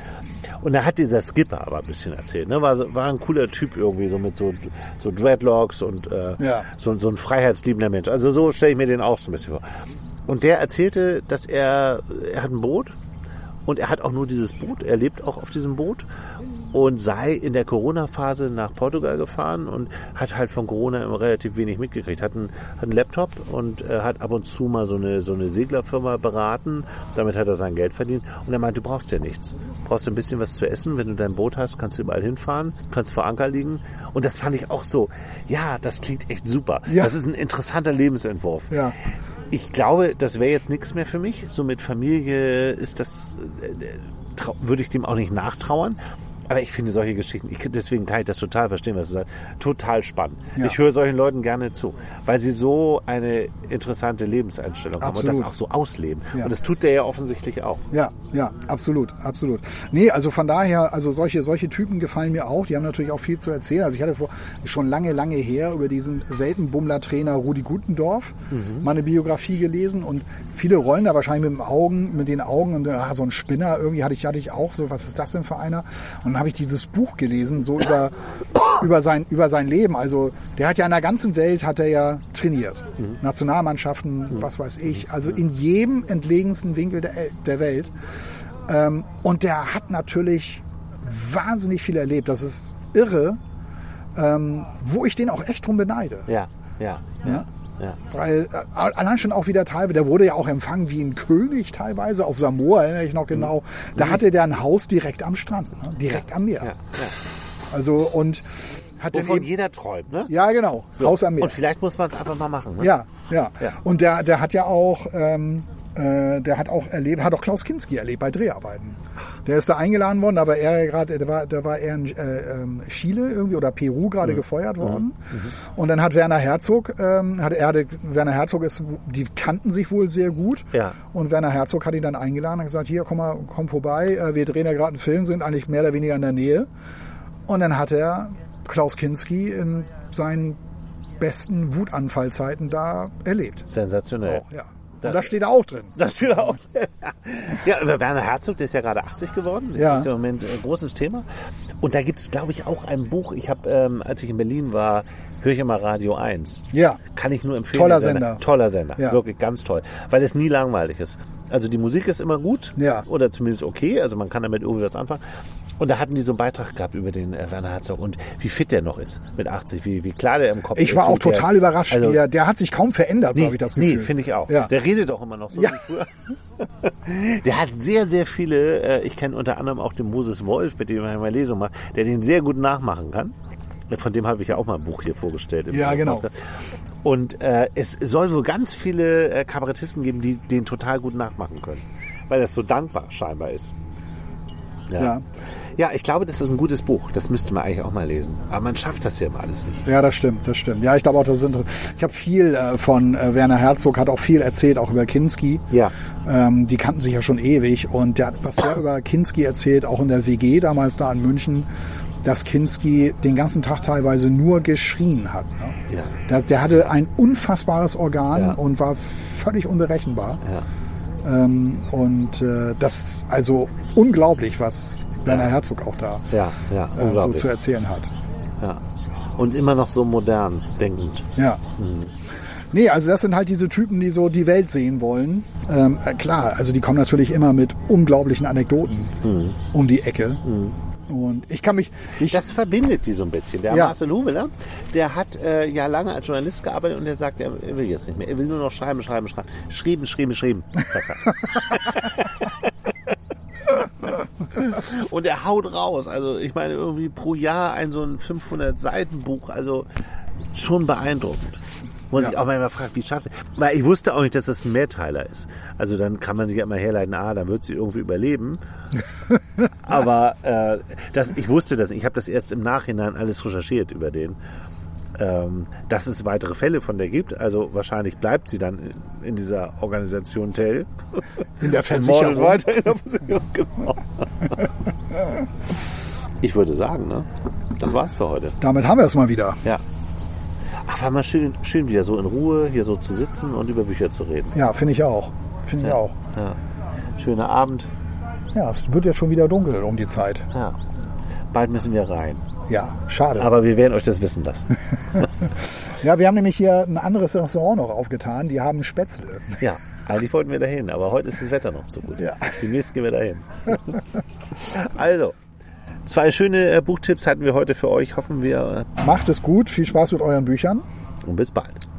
Und da hat dieser Skipper aber ein bisschen erzählt. Ne? War, war ein cooler Typ irgendwie, so mit so, so Dreadlocks und äh, Ja. so, so ein freiheitsliebender Mensch. Also so stelle ich mir den auch so ein bisschen vor. Und der erzählte, dass er, er hat ein Boot und er hat auch nur dieses Boot, er lebt auch auf diesem Boot und sei in der Corona-Phase nach Portugal gefahren und hat halt von Corona immer relativ wenig mitgekriegt. Hat einen, hat einen Laptop und äh, hat ab und zu mal so eine, so eine Seglerfirma beraten. Damit hat er sein Geld verdient. Und er meint, du brauchst ja nichts. Du brauchst ein bisschen was zu essen. Wenn du dein Boot hast, kannst du überall hinfahren, kannst vor Anker liegen. Und das fand ich auch so, ja, das klingt echt super. Ja. Das ist ein interessanter Lebensentwurf. Ja. Ich glaube, das wäre jetzt nichts mehr für mich. So mit Familie ist das, äh, trau- würde ich dem auch nicht nachtrauern. Aber ich finde solche Geschichten, ich, deswegen kann ich das total verstehen, was du sagst, total spannend. Ja. Ich höre solchen Leuten gerne zu, weil sie so eine interessante Lebenseinstellung haben und Absolut. das auch so ausleben. Ja. Und das tut der ja offensichtlich auch. Ja, ja, absolut, absolut. Nee, also von daher, also solche, solche Typen gefallen mir auch. Die haben natürlich auch viel zu erzählen. Also ich hatte vor, schon lange, lange her über diesen Weltenbummler-Trainer Rudi Gutendorf mal eine Biografie gelesen und viele rollen da wahrscheinlich mit, dem Augen, mit den Augen und ah, so ein Spinner irgendwie hatte ich, hatte ich auch so, was ist das denn für einer? Und habe ich dieses Buch gelesen, so über, über, sein, über sein Leben. Also der hat ja in der ganzen Welt hat er ja trainiert. Nationalmannschaften, was weiß ich. Also in jedem entlegensten Winkel der, der Welt. Ähm, und der hat natürlich wahnsinnig viel erlebt. Das ist irre, ähm, wo ich den auch echt drum beneide. Ja, ja, ja. ja. Weil äh, allein schon auch wieder teilweise, der wurde ja auch empfangen wie ein König teilweise auf Samoa, erinnere ich noch genau. Da hatte der ein Haus direkt am Strand, ne? direkt am Meer. ja, ja. Also und hat Wovon eben, jeder träumt, ne? ja genau, So. Haus am Meer. Und vielleicht muss man es einfach mal machen. Ne? Ja, ja, Ja. Und der, der hat ja auch, ähm, äh, der hat auch erlebt, hat auch Klaus Kinski erlebt bei Dreharbeiten. Der ist da eingeladen worden, aber er gerade, der war, der war eher in äh, ähm, Chile irgendwie oder Peru gerade gefeuert worden. Und dann hat Werner Herzog, ähm, hat er, hatte, Werner Herzog ist, die kannten sich wohl sehr gut. Ja. Und Werner Herzog hat ihn dann eingeladen und gesagt, hier, komm mal, komm vorbei, äh, wir drehen ja gerade einen Film, sind eigentlich mehr oder weniger in der Nähe. Und dann hat er Klaus Kinski in seinen besten Wutanfallzeiten da erlebt. Sensationell. Oh, ja. Das- Und da steht auch drin. Das steht auch. Ja, aber Werner Herzog, der ist ja gerade 80 geworden. Ja. Das ist ja im Moment ein großes Thema. Und da gibt es, glaube ich, auch ein Buch. Ich habe, ähm, als ich in Berlin war, höre ich immer Radio 1. Ja. Kann ich nur empfehlen. Toller Der Sender. Toller Sender. Ja. Wirklich ganz toll. Weil es nie langweilig ist. Also die Musik ist immer gut. Ja. Oder zumindest okay. Also man kann damit irgendwie was anfangen. Und da hatten die so einen Beitrag gehabt über den äh, Werner Herzog und wie fit der noch ist mit 80, wie, wie klar der im Kopf ist. Ich war auch wie der- total überrascht. Also, wie er, der hat sich kaum verändert, so Nee, habe ich das Gefühl. nee finde ich auch. Ja. Der redet auch immer noch so Ja. wie früher. Der hat sehr, sehr viele, äh, ich kenne unter anderem auch den Moses Wolf, mit dem ich mal Lesung mache, der den sehr gut nachmachen kann. Von dem habe ich ja auch mal ein Buch hier vorgestellt. Ja, genau. Und äh, es soll wohl ganz viele äh, Kabarettisten geben, die den total gut nachmachen können. Weil das so dankbar scheinbar ist. Ja. Ja, ich glaube, das ist ein gutes Buch. Das müsste man eigentlich auch mal lesen. Aber man schafft das ja immer alles nicht. Ja, das stimmt, das stimmt. Ja, ich glaube auch, das sind. Ich habe viel äh, von äh, Werner Herzog, hat auch viel erzählt, auch über Kinski. Ja. Ähm, die kannten sich ja schon ewig und der hat was der über Kinski erzählt, auch in der WG damals da in München, dass Kinski den ganzen Tag teilweise nur geschrien hat. Ne? Ja. Der, der hatte ein unfassbares Organ Ja. und war völlig unberechenbar. Ja. Ähm, und äh, das ist also unglaublich, was Werner Herzog auch da Ja, ja, äh, so zu erzählen hat. ja. Und immer noch so modern denkend. Ja. Nee, also das sind halt diese Typen, die so die Welt sehen wollen. Ähm, äh, klar, also die kommen natürlich immer mit unglaublichen Anekdoten um die Ecke. Und ich kann mich, ich, Das verbindet die so ein bisschen. Der Ja. Marcel Huweler, der hat äh, ja lange als Journalist gearbeitet und der sagt, er, er will jetzt nicht mehr. Er will nur noch schreiben, schreiben, schreiben. Schrieben, schrieben, schrieben. und er haut raus. Also ich meine irgendwie pro Jahr ein so ein 500 Seiten Buch. Also schon beeindruckend. Wo man Ja. sich auch manchmal fragt, wie schafft er? Weil ich wusste auch nicht, dass das ein Mehrteiler ist. Also dann kann man sich ja immer herleiten, ah, dann wird sie irgendwie überleben. Aber äh, das, ich wusste das nicht. Ich habe das erst im Nachhinein alles recherchiert über den. Ähm, dass es weitere Fälle von der gibt. Also wahrscheinlich bleibt sie dann in, in dieser Organisation Tell. in der Versicherung. weiter in der Versicherung. Genau. Ich würde sagen, ne? Das war's für heute. Damit haben wir es mal wieder. Ja. Ach, war mal schön, schön wieder so in Ruhe hier so zu sitzen und über Bücher zu reden. Ja, finde ich auch. Finde ich auch. Ja. Schöner Abend. Ja, es wird ja schon wieder dunkel um die Zeit. Ja. Bald müssen wir rein. Ja, schade. Aber wir werden euch das wissen lassen. ja, wir haben nämlich hier ein anderes Restaurant noch aufgetan. Die haben Spätzle. Ja, eigentlich wollten wir dahin, aber heute ist das Wetter noch zu gut. Ja. Demnächst gehen wir dahin. also, zwei schöne äh, Buchtipps hatten wir heute für euch. Hoffen wir Macht es gut. Viel Spaß mit euren Büchern. und bis bald.